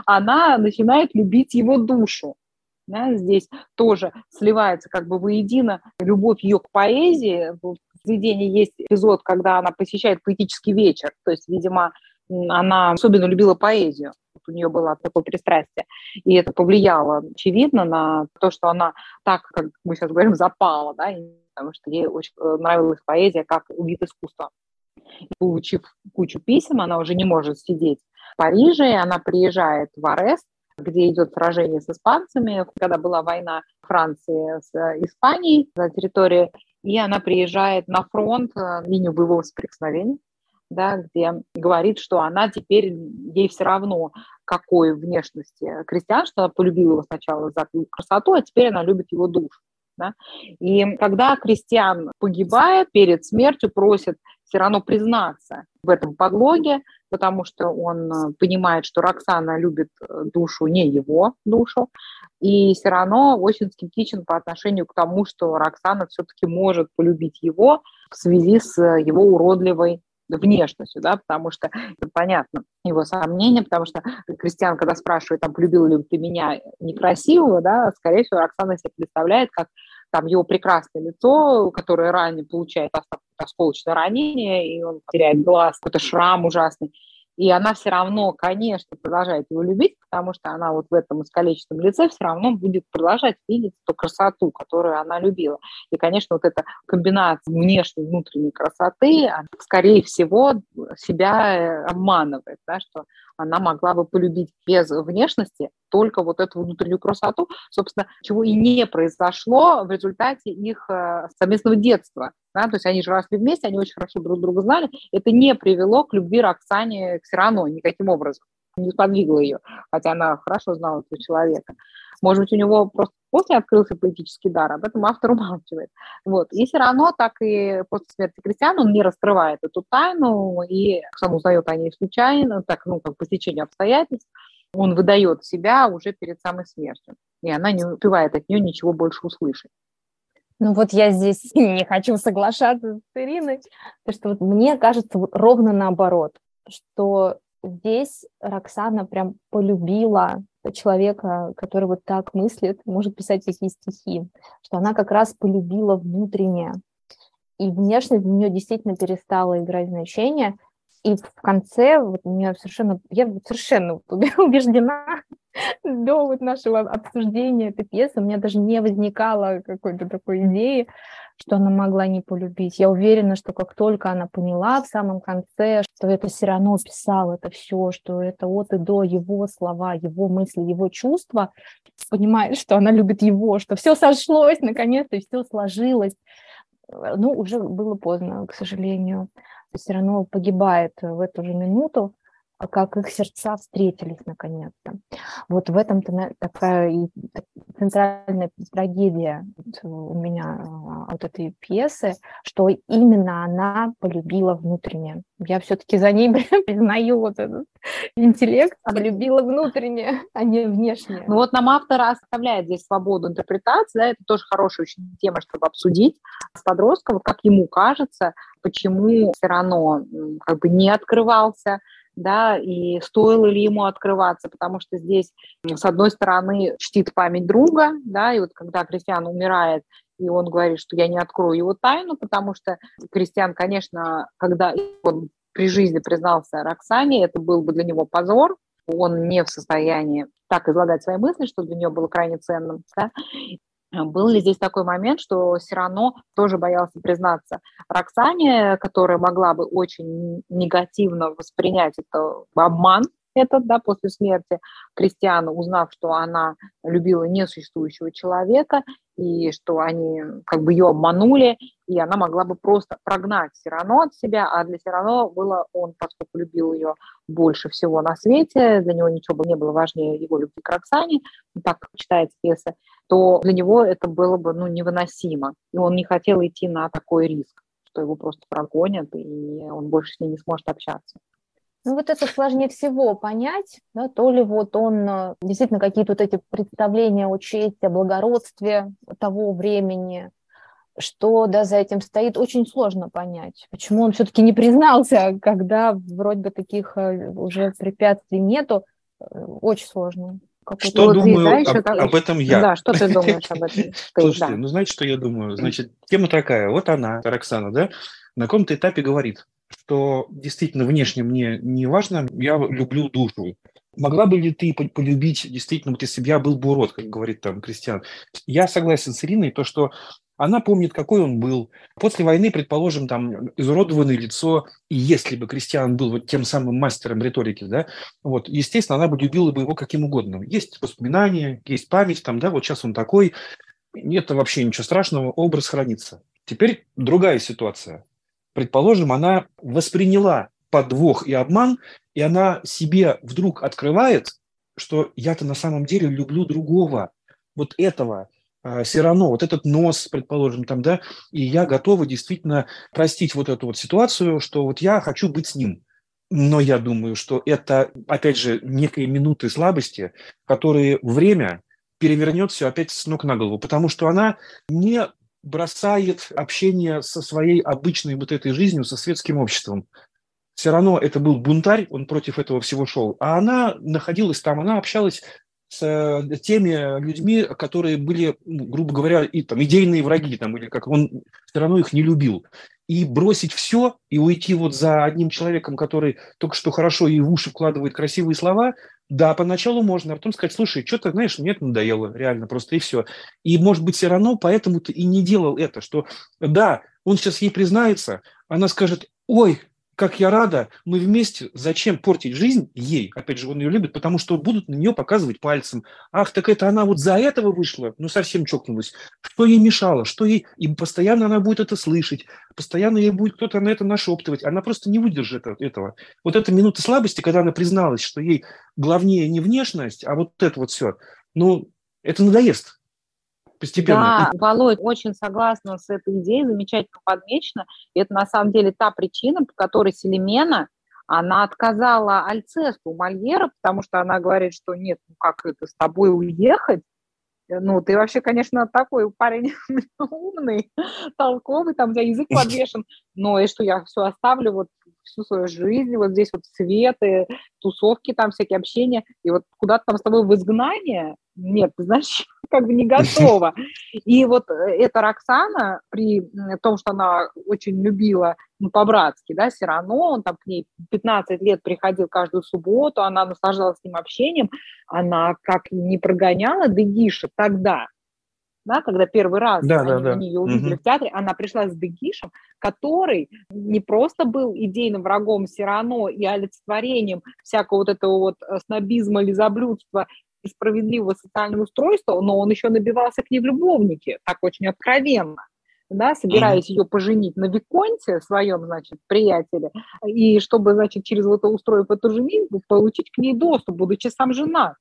она начинает любить его душу. Да, здесь тоже сливается как бы воедино любовь ее к поэзии. В произведении есть эпизод, когда она посещает поэтический вечер, то есть, видимо, она особенно любила поэзию у нее было такое пристрастие. И это повлияло, очевидно, на то, что она так, как мы сейчас говорим, запала, да, потому что ей очень э, нравилась поэзия как вид искусства. И получив кучу писем, она уже не может сидеть в Париже, она приезжает в Арест, где идет сражение с испанцами, когда была война Франции с Испанией за территорию, и она приезжает на фронт, э, линию боевого соприкосновения, да, где говорит, что она теперь, ей все равно, какой внешности крестьян, что она полюбила его сначала за красоту, а теперь она любит его душу. Да? И когда крестьян погибает, перед смертью просит все равно признаться в этом подлоге, потому что он э, понимает, что Роксана любит э, душу, не его душу, и все равно очень скептичен по отношению к тому, что Роксана все-таки может полюбить его в связи с его уродливой внешностью, да, потому что это понятно его сомнения, потому что Кристиан, когда спрашивает, там, полюбил ли ты меня некрасивого, да, скорее всего, Оксана себе представляет, как там его прекрасное лицо, которое ранее получает осколочное ранение, и он теряет глаз, какой-то шрам ужасный, и она все равно, конечно, продолжает его любить, потому что она вот в этом искалеченном лице все равно будет продолжать видеть ту красоту, которую она любила. И, конечно, вот эта комбинация внешней и внутренней красоты, скорее всего, себя э, обманывает, да, что она могла бы полюбить без внешности только вот эту внутреннюю красоту, собственно, чего и не произошло в результате их э, совместного детства. Да? То есть они же росли вместе, они очень хорошо друг друга знали. Это не привело к любви Роксане к Сирано никаким образом не сподвигло ее, хотя она хорошо знала этого человека. Может быть, у него просто после открылся поэтический дар, об этом автор умалчивает. Вот. И все равно, так и после смерти Кристиана он не раскрывает эту тайну, и сам узнает о ней случайно, так, ну, как по стечению обстоятельств, он выдает себя уже перед самой смертью, и она не успевает от нее ничего больше услышать. Ну вот я здесь не хочу соглашаться с Ириной, потому что вот мне кажется ровно наоборот, что здесь Роксана прям полюбила человека, который вот так мыслит, может писать такие стихи, что она как раз полюбила внутреннее. И внешность для нее действительно перестала играть значение. И в конце вот меня совершенно, я совершенно убеждена, до вот нашего обсуждения этой пьесы у меня даже не возникало какой-то такой идеи, что она могла не полюбить. Я уверена, что как только она поняла в самом конце, что это все равно писал это все, что это от и до его слова, его мысли, его чувства, понимает, что она любит его, что все сошлось наконец-то, все сложилось. Ну, уже было поздно, к сожалению. Все равно погибает в эту же минуту. А как их сердца встретились наконец-то. Вот в этом-то такая центральная трагедия у меня а, от этой пьесы, что именно она полюбила внутреннее. Я все-таки за ней признаю вот этот интеллект, полюбила внутреннее, а не внешнее. Ну вот нам автор оставляет здесь свободу интерпретации, да, это тоже хорошая очень тема, чтобы обсудить с подростком, вот как ему кажется, почему все равно как бы не открывался, да, и стоило ли ему открываться, потому что здесь, с одной стороны, чтит память друга, да, и вот когда Кристиан умирает, и он говорит, что я не открою его тайну, потому что Кристиан, конечно, когда он при жизни признался Роксане, это был бы для него позор, он не в состоянии так излагать свои мысли, что для нее было крайне ценным. Да? Был ли здесь такой момент, что Сирано тоже боялся признаться Роксане, которая могла бы очень негативно воспринять это обман, этот, да, после смерти Кристиана, узнав, что она любила несуществующего человека, и что они как бы ее обманули, и она могла бы просто прогнать Сирано от себя, а для Сирано было, он, поскольку любил ее больше всего на свете, для него ничего бы не было важнее его любви к Роксане, так читается пьеса, то для него это было бы ну, невыносимо, и он не хотел идти на такой риск, что его просто прогонят, и он больше с ней не сможет общаться. Ну вот это сложнее всего понять, да, то ли вот он э, действительно какие-то вот эти представления о чести, о благородстве того времени, что да, за этим стоит, очень сложно понять. Почему он все-таки не признался, когда вроде бы таких э, уже препятствий нету, э, очень сложно. Что думаю об, это... об этом я? Да, что ты думаешь об этом? Слушайте, ну знаете, что я думаю? Значит, тема такая, вот она, Роксана, да, на каком-то этапе говорит, что действительно внешне мне не важно, я люблю душу. Могла бы ли ты полюбить действительно, вот если бы я был бы урод, как говорит там Кристиан? Я согласен с Ириной, то, что она помнит, какой он был. После войны, предположим, там изуродованное лицо, и если бы Кристиан был вот тем самым мастером риторики, да, вот, естественно, она бы любила бы его каким угодно. Есть воспоминания, есть память, там, да, вот сейчас он такой, нет вообще ничего страшного, образ хранится. Теперь другая ситуация. Предположим, она восприняла подвох и обман, и она себе вдруг открывает, что я-то на самом деле люблю другого, вот этого, а, все равно вот этот нос, предположим, там, да, и я готова действительно простить вот эту вот ситуацию, что вот я хочу быть с ним. Но я думаю, что это, опять же, некие минуты слабости, которые время перевернет все опять с ног на голову, потому что она не бросает общение со своей обычной вот этой жизнью, со светским обществом. Все равно это был бунтарь, он против этого всего шел. А она находилась там, она общалась с э, теми людьми, которые были, ну, грубо говоря, и там идейные враги, там, или как он все равно их не любил. И бросить все и уйти вот за одним человеком, который только что хорошо и в уши вкладывает красивые слова, да, поначалу можно, а потом сказать, слушай, что-то, знаешь, мне это надоело, реально, просто и все. И, может быть, все равно поэтому ты и не делал это, что, да, он сейчас ей признается, она скажет, ой, как я рада, мы вместе, зачем портить жизнь ей, опять же, он ее любит, потому что будут на нее показывать пальцем, ах, так это она вот за этого вышла, ну, совсем чокнулась, что ей мешало, что ей, и постоянно она будет это слышать, постоянно ей будет кто-то на это нашептывать, она просто не выдержит этого. Вот эта минута слабости, когда она призналась, что ей главнее не внешность, а вот это вот все, ну, это надоест, постепенно. Да, Володь, очень согласна с этой идеей, замечательно подмечено. И это на самом деле та причина, по которой Селемена, она отказала Альцесту Мольера, потому что она говорит, что нет, ну как это с тобой уехать? Ну, ты вообще, конечно, такой парень умный, толковый, там за язык подвешен, но и что я все оставлю, вот всю свою жизнь, вот здесь вот светы, тусовки там, всякие общения, и вот куда-то там с тобой в изгнание, нет, ты знаешь, как бы не готова. И вот э, эта Роксана, при том, что она очень любила ну, по-братски, да, все равно он там к ней 15 лет приходил каждую субботу, она наслаждалась с ним общением, она как не прогоняла Дегиша тогда, да, когда первый раз да, они, да, да. они ее увидели угу. в театре, она пришла с Дегишем, который не просто был идейным врагом Сирано и олицетворением всякого вот этого вот э, снобизма, лизоблюдства и справедливого социального устройства, но он еще набивался к ней в любовнике, так очень откровенно да, собираясь mm-hmm. ее поженить на Виконте, своем, значит, приятеле, и чтобы, значит, через вот это устроив эту женитьбу, получить к ней доступ, будучи сам жена.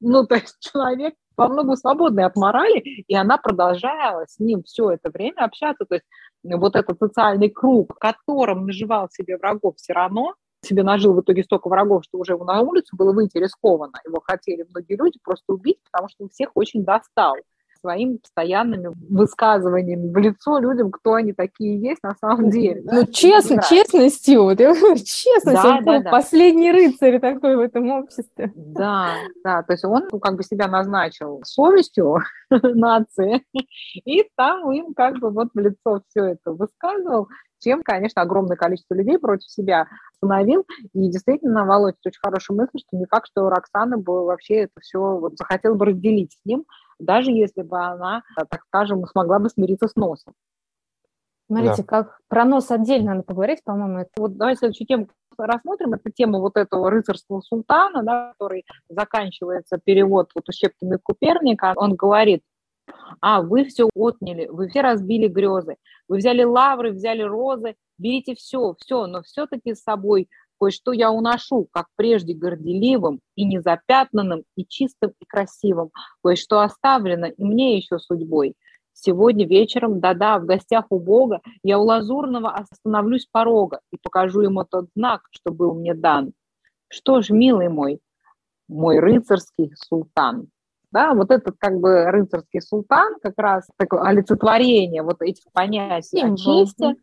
Ну, то есть человек во многом свободной от морали, и она продолжала с ним все это время общаться. То есть вот этот социальный круг, которым наживал себе врагов все равно, себе нажил в итоге столько врагов, что уже его на улицу было выйти рискованно. Его хотели многие люди просто убить, потому что он всех очень достал своими постоянными высказываниями в лицо людям, кто они такие есть на самом деле. Ну, да? честно, честностью, вот я говорю, честность, да, он да, да. последний рыцарь такой в этом обществе. Да, да, то есть он ну, как бы себя назначил совестью нации, и там им как бы вот в лицо все это высказывал, чем, конечно, огромное количество людей против себя остановил. И действительно, Володя, очень хорошая мысль, что не факт, что Роксана бы вообще это все вот захотела бы разделить с ним, даже если бы она, так скажем, смогла бы смириться с носом. Смотрите, да. как про нос отдельно надо поговорить, по-моему. Это... Вот давай следующую тему рассмотрим. Это тема вот этого рыцарского султана, да, который заканчивается перевод вот у Щепкина и Куперника. Он говорит, а, вы все отняли, вы все разбили грезы, вы взяли лавры, взяли розы, берите все, все, но все-таки с собой кое-что я уношу, как прежде горделивым и незапятнанным, и чистым, и красивым, кое-что оставлено и мне еще судьбой. сегодня вечером, да-да, в гостях у Бога, я у Лазурного остановлюсь порога и покажу ему тот знак, что был мне дан. Что ж, милый мой, мой рыцарский султан. Да, вот этот как бы рыцарский султан, как раз такое олицетворение вот этих понятий о чести,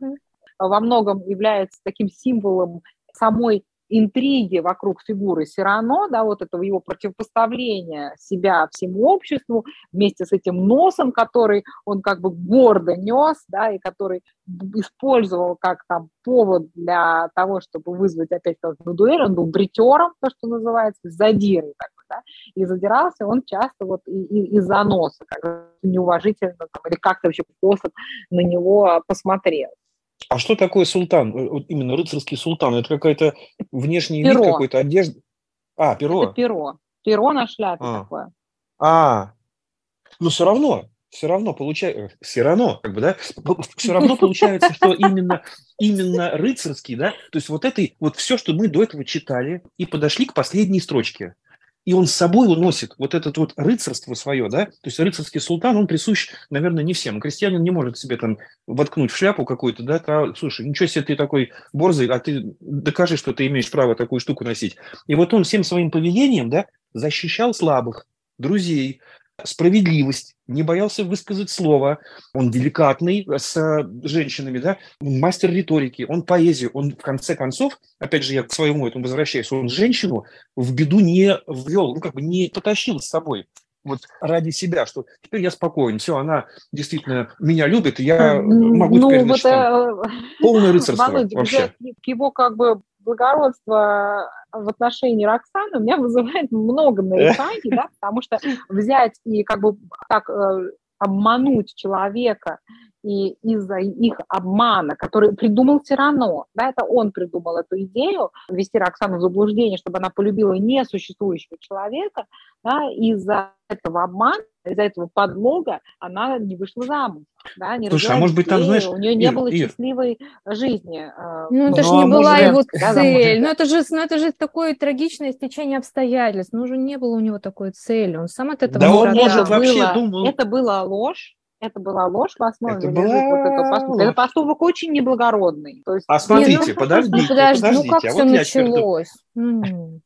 во многом является таким символом самой интриги вокруг фигуры Сирано, да, вот этого его противопоставления себя всему обществу, вместе с этим носом, который он как бы гордо нес, да, и который использовал как там повод для того, чтобы вызвать опять на дуэль, он был бритером, то, что называется, задирой такой, да, и задирался он часто вот из-за носа, как неуважительно там, или как-то вообще косо на него посмотрел. А что такое султан? Э, вот именно рыцарский султан? Это какая-то внешний перо. вид какой-то одежда? А, перо. Это перо. Перо на шляпе а. такое. А, но все равно, все равно получается, э, все равно, как бы, да, все равно получается, что именно, именно рыцарский, да, то есть вот этой, вот все, что мы до этого читали, и подошли к последней строчке и он с собой уносит вот это вот рыцарство свое, да, то есть рыцарский султан, он присущ, наверное, не всем. Крестьянин не может себе там воткнуть в шляпу какую-то, да, слушай, ничего себе ты такой борзый, а ты докажи, что ты имеешь право такую штуку носить. И вот он всем своим поведением, да, защищал слабых, друзей, справедливость, не боялся высказать слово, он деликатный с э, женщинами, да, мастер риторики, он поэзию, он в конце концов, опять же, я к своему этому возвращаюсь, он женщину в беду не ввел, ну, как бы не потащил с собой вот ради себя, что теперь я спокоен, все, она действительно меня любит, и я могу ну, теперь, значит, вот, там, э, полное рыцарство Володя, вообще. Его как бы благородство в отношении Роксаны у меня вызывает много нареканий, да, потому что взять и как бы так э, обмануть человека и из-за их обмана, который придумал Тирано, да, это он придумал эту идею, ввести Роксану в заблуждение, чтобы она полюбила несуществующего человека, да, из-за этого обмана, из-за этого подлога она не вышла замуж. Да, не Слушай, а может быть, там, знаешь... У нее не Ир, было Ир. счастливой жизни. Э, ну, это же не была его цель. Ну, это же, ну, это же такое трагичное стечение обстоятельств. Ну, уже не было у него такой цели. Он сам от этого Да он, может, вообще думал... Это была ложь, это была ложь в основе это была... вот этого поступка. Это поступок очень неблагородный. То есть... А смотрите, не, ну, подождите, ну, подожди, подождите. Ну, как а все вот началось? Ну,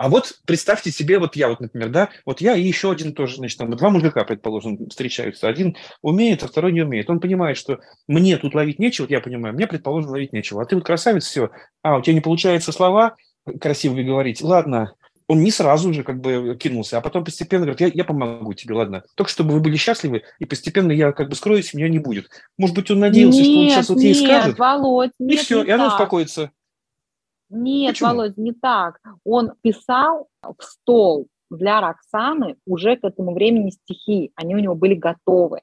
а вот представьте себе, вот я вот, например, да, вот я и еще один тоже, значит, там два мужика, предположим, встречаются. Один умеет, а второй не умеет. Он понимает, что мне тут ловить нечего, вот я понимаю, мне, предположим, ловить нечего. А ты вот красавец, все. А, у тебя не получается слова красивые говорить. Ладно, он не сразу же как бы кинулся, а потом постепенно говорит, я, я помогу тебе, ладно. Только чтобы вы были счастливы, и постепенно я как бы скроюсь, меня не будет. Может быть, он надеялся, нет, что он сейчас вот ей скажет. Володь, и нет, все, и она успокоится. Нет, Почему? Володь, не так. Он писал в стол для Роксаны уже к этому времени стихи, они у него были готовы.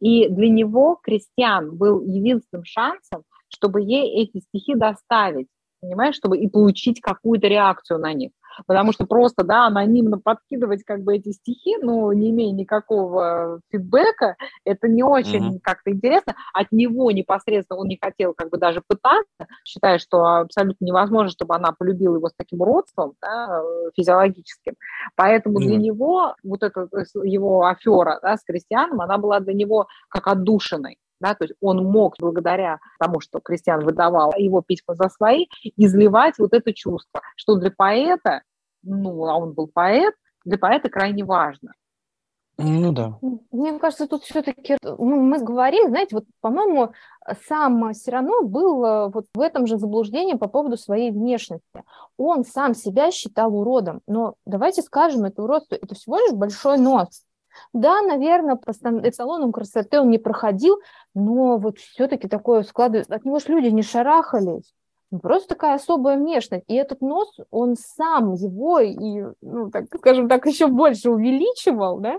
И для него Кристиан был единственным шансом, чтобы ей эти стихи доставить, понимаешь, чтобы и получить какую-то реакцию на них потому что просто, да, анонимно подкидывать как бы эти стихи, ну, не имея никакого фидбэка, это не очень mm-hmm. как-то интересно. От него непосредственно он не хотел как бы даже пытаться, считая, что абсолютно невозможно, чтобы она полюбила его с таким родством да, физиологическим. Поэтому mm-hmm. для него вот эта его афера да, с крестьяном, она была для него как отдушиной. Да, то есть он мог, благодаря тому, что Кристиан выдавал его письма за свои, изливать вот это чувство, что для поэта, ну, а он был поэт, для поэта крайне важно. Ну да. Мне кажется, тут все-таки ну, мы говорим, знаете, вот, по-моему, сам Сирано был э, вот в этом же заблуждении по поводу своей внешности. Он сам себя считал уродом, но давайте скажем, это уродство, это всего лишь большой нос. Да, наверное, по эталонам красоты он не проходил, но вот все-таки такое складывается. От него же люди не шарахались. Ну, просто такая особая внешность. И этот нос, он сам его и, ну, так скажем так, еще больше увеличивал, да,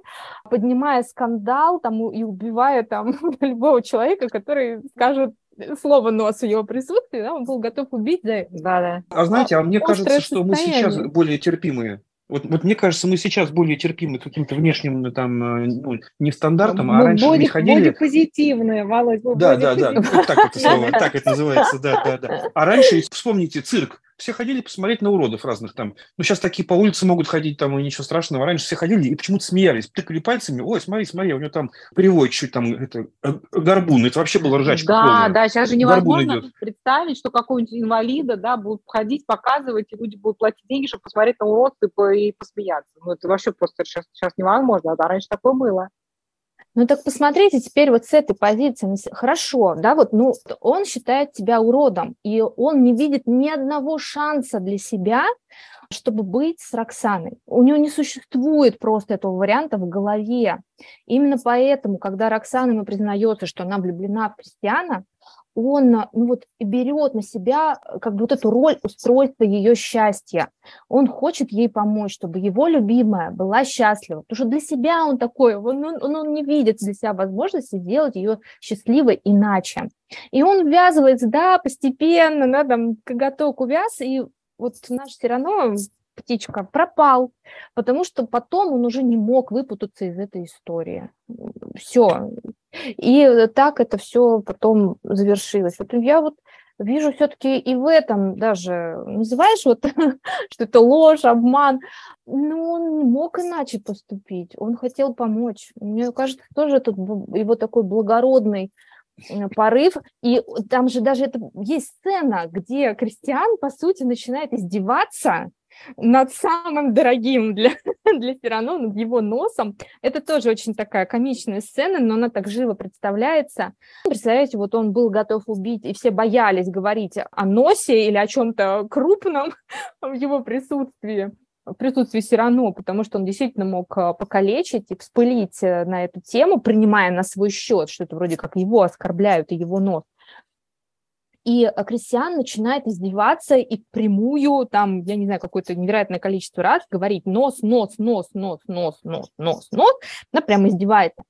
поднимая скандал там, и убивая там любого человека, который скажет слово нос в его присутствии, да, он был готов убить за это. Да, да. А знаете, а мне кажется, что мы сейчас более терпимые вот, вот мне кажется, мы сейчас более терпимы каким-то внешним ну, там э, ну, не стандартам, а раньше боди, ходили. позитивные, Володь. Да, да, да. Вот так это слово, так это называется, да, да, да. А раньше, вспомните, цирк. Все ходили посмотреть на уродов разных там. Ну, сейчас такие по улице могут ходить там, и ничего страшного. Раньше все ходили и почему-то смеялись, тыкали пальцами. Ой, смотри, смотри, у него там переводит чуть там это, э, горбун. Это вообще было ржачка. Да, полная. да, сейчас же невозможно представить, что какого-нибудь инвалида, да, будут ходить, показывать, и люди будут платить деньги, чтобы посмотреть на уродцы и посмеяться. Ну, это вообще просто сейчас, сейчас невозможно, а раньше такое было. Ну так посмотрите теперь вот с этой позиции. Хорошо, да, вот, ну, он считает тебя уродом, и он не видит ни одного шанса для себя, чтобы быть с Роксаной. У него не существует просто этого варианта в голове. Именно поэтому, когда Роксана ему признается, что она влюблена в Кристиана, он ну вот, берет на себя э, как бы вот эту роль устройства ее счастья. Он хочет ей помочь, чтобы его любимая была счастлива. Потому что для себя он такой, он, он, он не видит для себя возможности сделать ее счастливой иначе. И он ввязывается, да, постепенно, да, там, коготок увяз, и вот наш все равно птичка пропал, потому что потом он уже не мог выпутаться из этой истории. Все, и так это все потом завершилось. Вот я вот вижу все-таки и в этом даже, называешь вот, что это ложь, обман, но он не мог иначе поступить, он хотел помочь. Мне кажется, тоже тут его такой благородный порыв, и там же даже это есть сцена, где Кристиан, по сути, начинает издеваться над самым дорогим для, для Сирано, над его носом. Это тоже очень такая комичная сцена, но она так живо представляется. Представляете, вот он был готов убить, и все боялись говорить о носе или о чем-то крупном в его присутствии в присутствии Сирано, потому что он действительно мог а, покалечить и вспылить э, на эту тему, принимая на свой счет, что это вроде как его оскорбляют и его нос. И э, Кристиан начинает издеваться и прямую, там, я не знаю, какое-то невероятное количество раз говорить нос, нос, нос, нос, нос, нос, нос, нос. Она прямо издевается.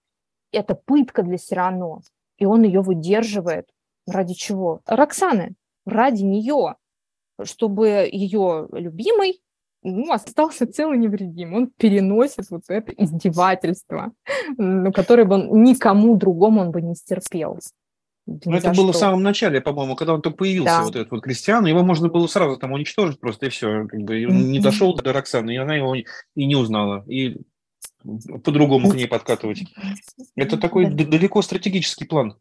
Это пытка для Сирано. И он ее выдерживает. Ради чего? Роксаны. Ради нее. Чтобы ее любимый ну, остался целый невредим. Он переносит вот это издевательство, которое бы он никому другому он бы не стерпел. Ну, это было что. в самом начале, по-моему, когда он только появился, да. вот этот вот Кристиан, его можно было сразу там уничтожить просто, и все. Как бы, он не дошел до Роксаны, и она его и не узнала. И по-другому к ней подкатывать. Это такой да. далеко стратегический план.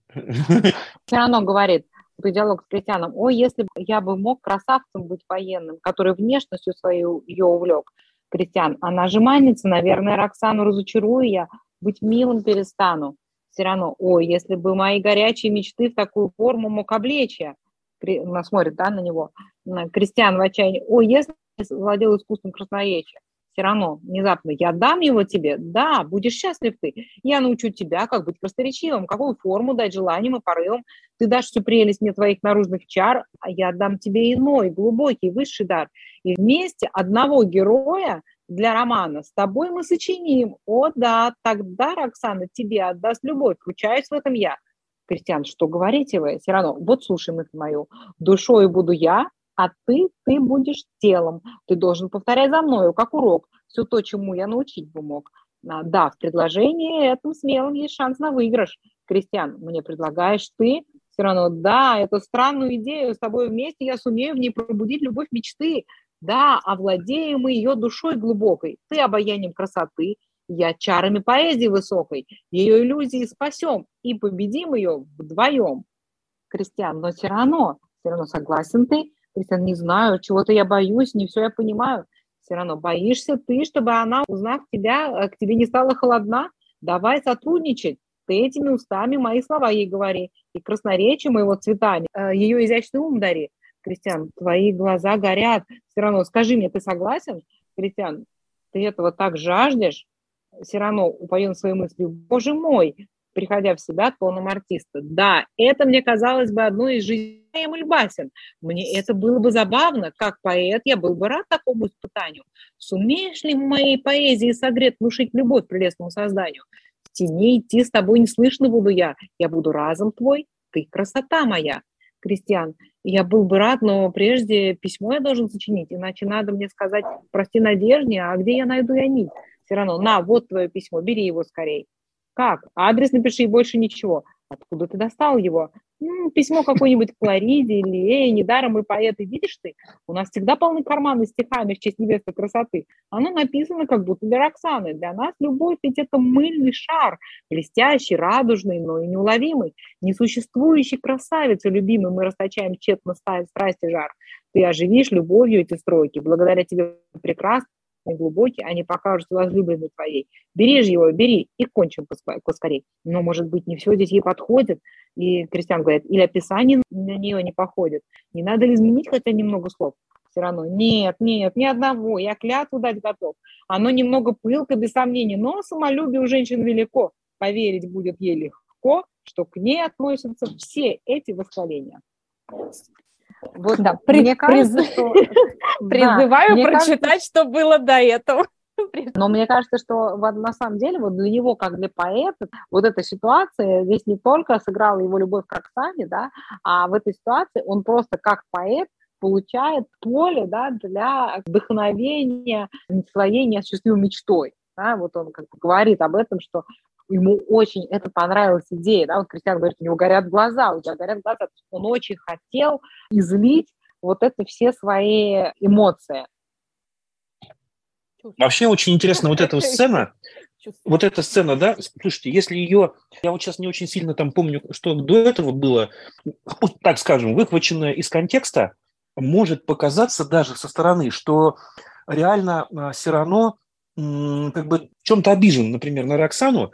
Все равно говорит, диалог с Кристианом, ой, если бы я бы мог красавцем быть военным, который внешностью свою ее увлек, Кристиан, а нажимальница, наверное, Роксану разочарую я, быть милым перестану все равно, ой, если бы мои горячие мечты в такую форму мог облечь я, она смотрит, да, на него, на крестьян в отчаянии, ой, если владел искусством красноречия, все равно внезапно я дам его тебе, да, будешь счастлив ты, я научу тебя, как быть красноречивым, какую форму дать желаниям и порывам, ты дашь всю прелесть мне твоих наружных чар, а я дам тебе иной, глубокий, высший дар, и вместе одного героя для романа. С тобой мы сочиним. О, да, тогда Роксана тебе отдаст любовь. Включаюсь в этом я. Кристиан, что говорите вы? Все равно, вот слушай мысль мою. Душой буду я, а ты, ты будешь телом. Ты должен повторять за мною, как урок, все то, чему я научить бы мог. А, да, в предложении этом смелым есть шанс на выигрыш. Кристиан, мне предлагаешь ты, все равно, да, эту странную идею с тобой вместе я сумею в ней пробудить любовь мечты. Да, овладеем мы ее душой глубокой. Ты обаянием красоты, я чарами поэзии высокой. Ее иллюзии спасем и победим ее вдвоем. Кристиан, но все равно, все равно согласен ты. Кристиан, не знаю, чего-то я боюсь, не все я понимаю. Все равно боишься ты, чтобы она, узнав тебя, э, к тебе не стала холодна. Давай сотрудничать. Ты этими устами мои слова ей говори. И красноречием моего цветами э, ее изящный ум дари. Кристиан, твои глаза горят. Все равно скажи мне, ты согласен? Кристиан, ты этого так жаждешь? Все равно упоен своей мыслью. Боже мой, приходя в себя тоном артиста. Да, это мне казалось бы одной из жизней Мульбасин. Мне это было бы забавно. Как поэт я был бы рад такому испытанию. Сумеешь ли в моей поэзии согрет внушить любовь прелестному созданию? В тени идти с тобой не слышно буду я. Я буду разом твой, ты красота моя. Кристиан, я был бы рад, но прежде письмо я должен сочинить, иначе надо мне сказать, прости, Надежде, а где я найду я нить? Все равно, на, вот твое письмо, бери его скорей. Как? Адрес напиши и больше ничего. Откуда ты достал его? Ну, письмо какое-нибудь к Клариде или «Эй, недаром мы поэты, видишь ты? У нас всегда полны карманы стихами в честь невесты красоты». Оно написано как будто для Роксаны. Для нас любовь ведь это мыльный шар, блестящий, радужный, но и неуловимый. Несуществующий красавицу любимый мы расточаем тщетно страсти жар. Ты оживишь любовью эти строки. Благодаря тебе прекрасно глубокий, они покажутся возлюбленной твоей. Бери же его, бери, и кончим поскорей. Но, может быть, не все здесь ей подходит. И Кристиан говорит, или описание на нее не походит. Не надо ли изменить хотя немного слов? Все равно, нет, нет, ни одного, я клятву дать готов. Оно немного пылко, без сомнений, но самолюбие у женщин велико. Поверить будет ей легко, что к ней относятся все эти восхваления. Вот да, при, мне кажется, приз... что... Призываю да, прочитать, кажется, что было до этого. Но мне кажется, что вот на самом деле вот для него, как для поэта, вот эта ситуация здесь не только сыграла его любовь к Оксане, да, а в этой ситуации он просто как поэт получает поле да, для вдохновения, освоения счастливой мечтой. Да, вот он как бы говорит об этом, что ему очень это понравилась идея, да, вот Кристиан говорит, у него горят глаза, у тебя горят глаза, он очень хотел излить вот это все свои эмоции. Вообще очень интересно вот эта сцена, вот эта сцена, да, слушайте, если ее, я вот сейчас не очень сильно там помню, что до этого было, так скажем, выхваченное из контекста, может показаться даже со стороны, что реально а, все равно как бы в чем-то обижен, например, на Роксану,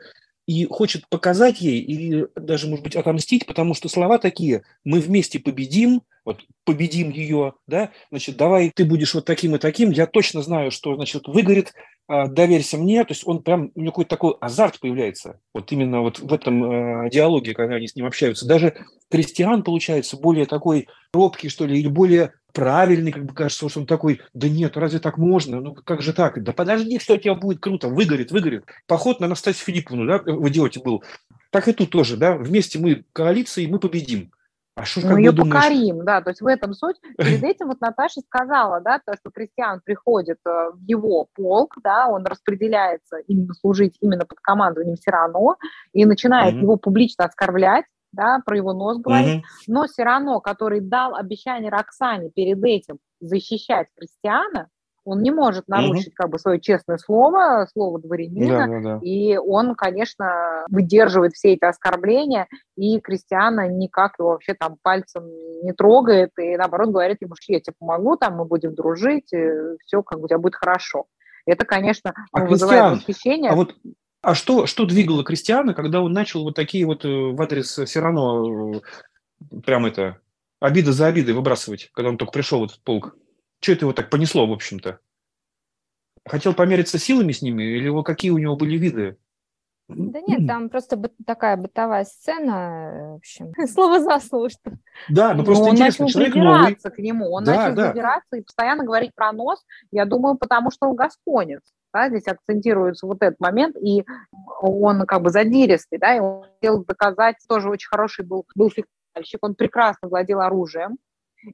и хочет показать ей или даже, может быть, отомстить, потому что слова такие «мы вместе победим», вот победим ее, да, значит, давай ты будешь вот таким и таким, я точно знаю, что, значит, выгорит, а, доверься мне, то есть он прям, у него какой-то такой азарт появляется, вот именно вот в этом э, диалоге, когда они с ним общаются. Даже Кристиан получается более такой робкий, что ли, или более правильный, как бы кажется, что он такой, да нет, разве так можно? Ну как же так? Да подожди, все у тебя будет круто, выгорит, выгорит. Поход на Анастасию Филипповну, да, в идиоте был. Так и тут тоже, да, вместе мы коалиции, мы победим. А что, мы ее думаешь? покорим, да, то есть в этом суть. Перед этим вот Наташа сказала, да, то, что Кристиан приходит э, в его полк, да, он распределяется именно служить именно под командованием Сирано и начинает mm-hmm. его публично оскорблять, да, про его нос говорить, mm-hmm. но все равно, который дал обещание Роксане перед этим защищать Кристиана, он не может нарушить mm-hmm. как бы свое честное слово, слово дворянина, да, да, да. и он, конечно, выдерживает все эти оскорбления, и Кристиана никак его вообще там пальцем не трогает, и наоборот говорит ему, что я тебе помогу, там мы будем дружить, все как бы у тебя будет хорошо. Это, конечно, а вызывает восхищение. А вот а что, что двигало Кристиана, когда он начал вот такие вот э, в адрес все равно э, прям это обида за обидой выбрасывать, когда он только пришел в этот полк? Что это его так понесло, в общем-то? Хотел помериться силами с ними или его, какие у него были виды? Да нет, там просто бы, такая бытовая сцена, в общем, слово за слово, что... Да, ну просто он интересно, начал человек новый. к нему, он да, начал да. и постоянно говорить про нос, я думаю, потому что он гасконец, да, здесь акцентируется вот этот момент, и он как бы задиристый, да, и он хотел доказать, тоже очень хороший был, был фехтовальщик, он прекрасно владел оружием,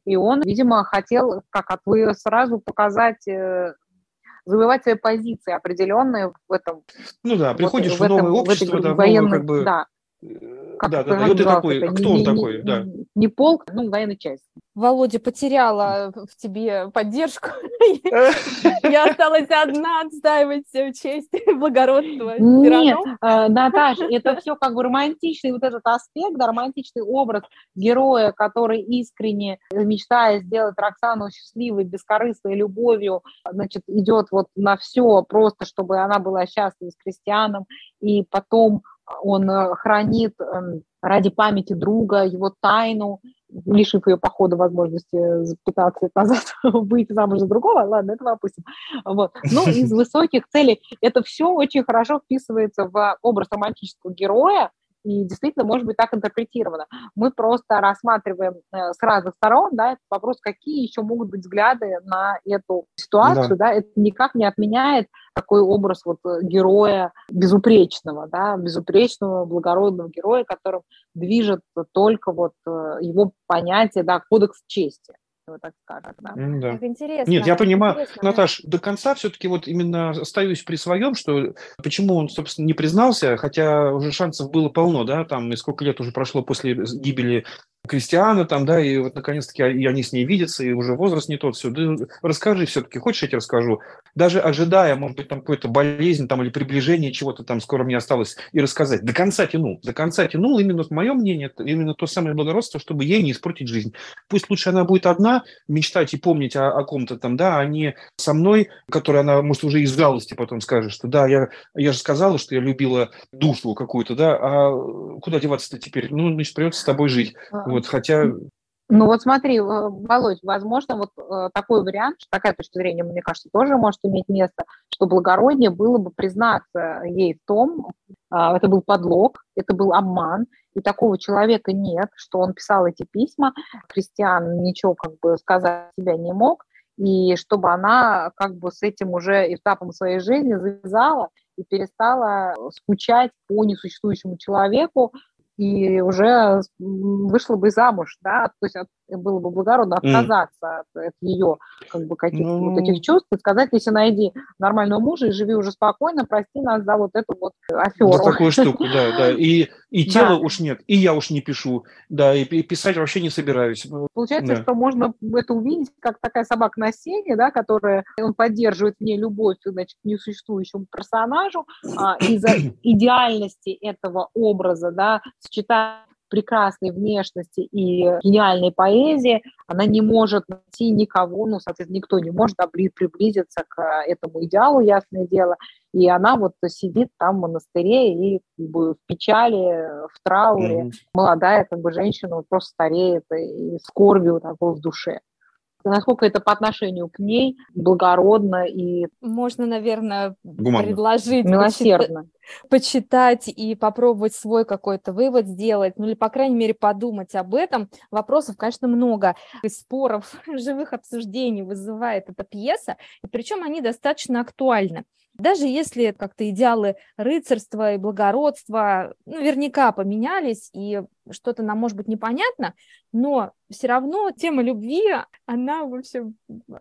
и он, видимо, хотел, как от вы сразу показать э, завоевать свои позиции определенные в этом. Ну да, приходишь вот, в, в новое этом, общество, в этой, да, военной, как бы... Да. Как да, да, да. Вот ты такой, а кто не, он такой? Не, да. не полк, ну, военная часть. Володя потеряла в тебе поддержку. Я осталась одна отстаивать честь и благородство. Нет, э, Наташа, это все как бы романтичный вот этот аспект, романтичный образ героя, который искренне, мечтая сделать Роксану счастливой, бескорыстной любовью, значит, идет вот на все просто, чтобы она была счастлива с крестьяном, и потом он э, хранит эм, ради памяти друга его тайну, лишив ее по ходу возможности 15 лет назад выйти замуж за другого, ладно, этого опустим. Вот. Ну, из высоких целей это все очень хорошо вписывается в образ романтического героя, и действительно может быть так интерпретировано. Мы просто рассматриваем э, с разных сторон, да, этот вопрос, какие еще могут быть взгляды на эту ситуацию, да, да это никак не отменяет такой образ вот э, героя безупречного, да, безупречного, благородного героя, которым движет только вот э, его понятие, да, кодекс чести. Так скажем. Да. да. Как интересно. Нет, я понимаю, интересно, Наташ, да? до конца все-таки вот именно остаюсь при своем, что почему он, собственно, не признался, хотя уже шансов было полно, да, там и сколько лет уже прошло после гибели Кристиана там, да, и вот наконец-таки и они с ней видятся, и уже возраст не тот, все. Да расскажи все-таки, хочешь, я тебе расскажу? Даже ожидая, может быть, там какой-то болезнь там или приближение чего-то там скоро мне осталось, и рассказать. До конца тянул, до конца тянул, именно мое мнение, именно то самое благородство, чтобы ей не испортить жизнь. Пусть лучше она будет одна, мечтать и помнить о, о ком-то там, да, а не со мной, которая она, может, уже из жалости потом скажет, что да, я, я же сказала, что я любила душу какую-то, да, а куда деваться-то теперь? Ну, значит, придется с тобой жить. Вот, хотя ну вот смотри, э, Володь, возможно, вот э, такой вариант, такая точка зрения, мне кажется, тоже может иметь место, что благороднее было бы признаться ей в том, а, это был подлог, это был обман, и такого человека нет, что он писал эти письма, Кристиан ничего как бы сказать себя не мог, и чтобы она как бы с этим уже этапом своей жизни завязала и перестала скучать по несуществующему человеку, и уже вышла бы замуж, да, то есть было бы благородно отказаться mm. от, от ее как бы каких-то mm. вот этих чувств и сказать, если найди нормального мужа и живи уже спокойно, прости нас за вот эту вот аферу. За такую штуку, да, да, и, и тела да. уж нет, и я уж не пишу, да, и писать вообще не собираюсь. Получается, да. что можно это увидеть, как такая собака на сене, да, которая, он поддерживает в ней любовь, значит, к несуществующему персонажу, а, из-за идеальности этого образа, да, сочетая прекрасной внешности и гениальной поэзии, она не может найти никого, ну, соответственно, никто не может приблизиться к этому идеалу, ясное дело, и она вот сидит там в монастыре и в печали, в трауре, mm-hmm. молодая как бы женщина вот просто стареет и скорбью такой в душе насколько это по отношению к ней благородно и... Можно, наверное, Гуманно. предложить... Милосердно. Почитать, почитать и попробовать свой какой-то вывод сделать, ну или, по крайней мере, подумать об этом. Вопросов, конечно, много. Споров, живых обсуждений вызывает эта пьеса, и причем они достаточно актуальны. Даже если как-то идеалы рыцарства и благородства наверняка поменялись, и что-то нам может быть непонятно, но все равно тема любви, она, в общем,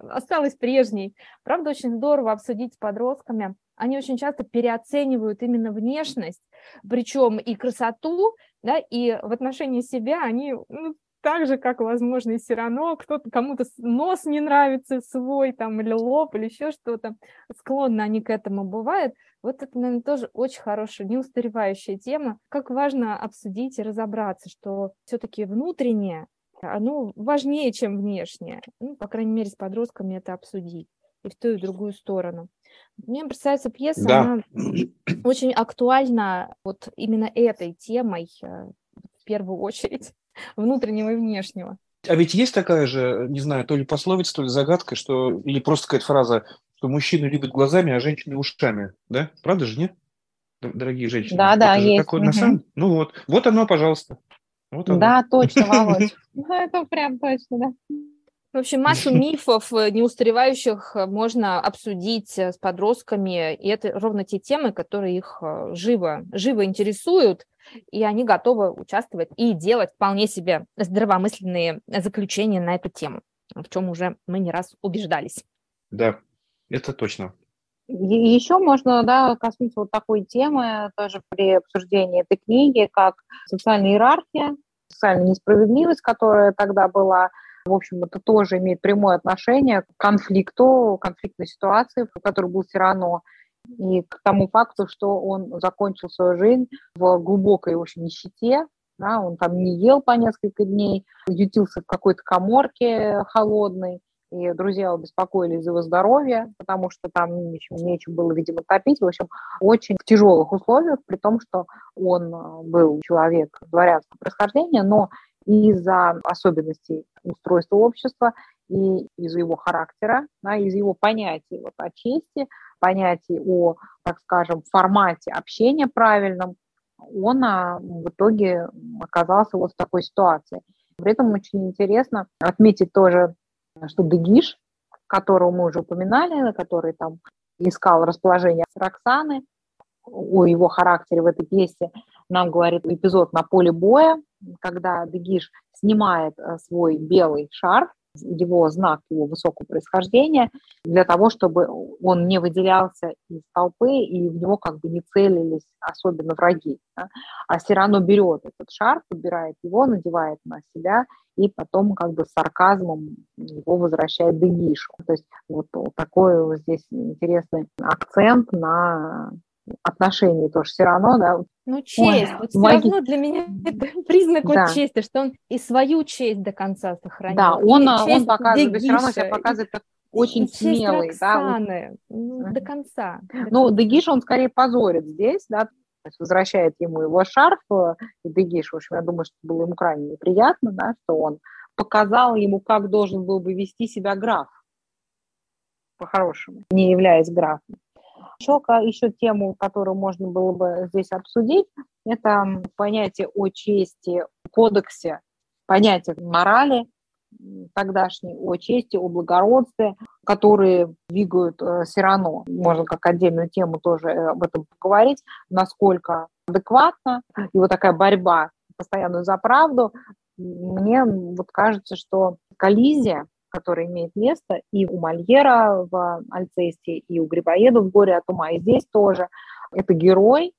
осталась прежней. Правда, очень здорово обсудить с подростками. Они очень часто переоценивают именно внешность, причем и красоту, да, и в отношении себя они ну, так же, как, возможно, и Сирано, кто-то, кому-то нос не нравится свой, там, или лоб, или еще что-то, склонны они к этому бывает. Вот это, наверное, тоже очень хорошая, неустаревающая тема. Как важно обсудить и разобраться, что все-таки внутреннее, оно важнее, чем внешнее. Ну, по крайней мере, с подростками это обсудить и в ту и в другую сторону. Мне представляется, пьеса, да. она очень актуальна вот именно этой темой э, в первую очередь внутреннего и внешнего. А ведь есть такая же, не знаю, то ли пословица, то ли загадка, что или просто какая-то фраза, что мужчины любят глазами, а женщины ушами, да? Правда же, нет? Дорогие женщины. Да, да, есть. Такое, угу. на самом... Ну вот, вот оно, пожалуйста. Вот оно. Да, точно, Володь. Это прям точно, да. В общем, массу мифов э, неустаревающих э, можно обсудить э, с подростками, и это ровно те темы, которые их живо, живо интересуют, и они готовы участвовать и делать вполне себе здравомысленные заключения на эту тему, в чем уже мы не раз убеждались. Да, это точно. Еще можно да, коснуться вот такой темы тоже при обсуждении этой книги, как социальная иерархия, социальная несправедливость, которая тогда была, в общем, это тоже имеет прямое отношение к конфликту, конфликтной ситуации, в которой был Сирано, и к тому факту, что он закончил свою жизнь в глубокой очень нищете, да, он там не ел по несколько дней, ютился в какой-то коморке холодной, и друзья беспокоились за его здоровье, потому что там нечем, нечем было, видимо, топить. В общем, очень в тяжелых условиях, при том, что он э, был человек дворянского происхождения, но из-за особенностей устройства общества и из-за его характера, да, из-за его понятий вот, о чести, понятий о, так скажем, формате общения правильном, он а, в итоге оказался вот в такой ситуации. При этом очень интересно отметить тоже, что Дегиш, которого мы уже упоминали, который там искал расположение Роксаны, о его характере в этой пьесе нам говорит эпизод на поле боя, когда Дегиш снимает э, свой белый шарф, его знак его высокого происхождения, для того, чтобы он не выделялся из толпы и в него как бы не целились особенно враги. Да? А Сирано берет этот шар, подбирает его, надевает на себя и потом как бы с сарказмом его возвращает Дегишу. То есть вот такой вот здесь интересный акцент на отношении тоже все равно, да. Ну, честь. Ой, вот все маги... равно для меня это признак да. вот чести, что он и свою честь до конца сохранил. Да, он, он показывает, все равно себя показывает как очень и смелый. Да, ну, до конца. Ну, Дегиш он скорее позорит здесь, да, то есть возвращает ему его шарф, э, и Дегиш, в общем, я думаю, что было ему крайне неприятно, да, что он показал ему, как должен был бы вести себя граф по-хорошему, не являясь графом. Еще, еще тему, которую можно было бы здесь обсудить, это понятие о чести, кодексе, понятие морали тогдашней, о чести, о благородстве, которые двигают Сирано. Можно как отдельную тему тоже об этом поговорить, насколько адекватно. И вот такая борьба постоянную за правду. Мне вот кажется, что коллизия который имеет место и у Мольера в Альцесте, и у Грибоеда в «Горе от ума», и здесь тоже. Это герой,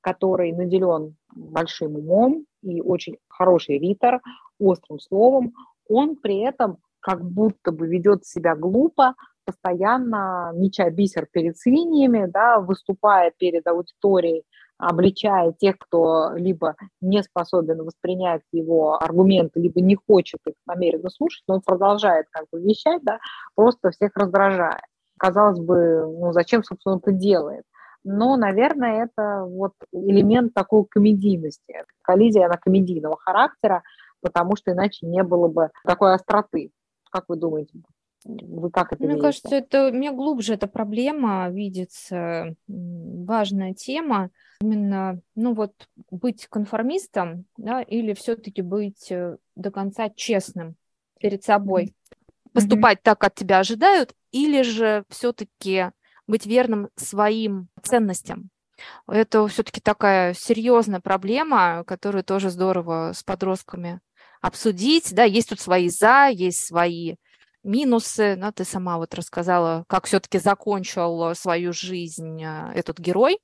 который наделен большим умом и очень хороший ритор, острым словом. Он при этом как будто бы ведет себя глупо, постоянно меча бисер перед свиньями, да, выступая перед аудиторией обличая тех, кто либо не способен воспринять его аргументы, либо не хочет их намеренно слушать, но он продолжает как бы вещать, да, просто всех раздражая. Казалось бы, ну зачем, собственно, это делает? Но, наверное, это вот элемент такой комедийности. Коллизия, она комедийного характера, потому что иначе не было бы такой остроты. Как вы думаете? Вы как это Мне видите? кажется, это мне глубже эта проблема видится, важная тема. Именно, ну вот, быть конформистом, да, или все-таки быть э, до конца честным перед собой, поступать mm-hmm. так, как тебя ожидают, или же все-таки быть верным своим ценностям. Это все-таки такая серьезная проблема, которую тоже здорово с подростками обсудить. Да, есть тут свои за, есть свои минусы. Да, ты сама вот рассказала, как все-таки закончил свою жизнь э, этот герой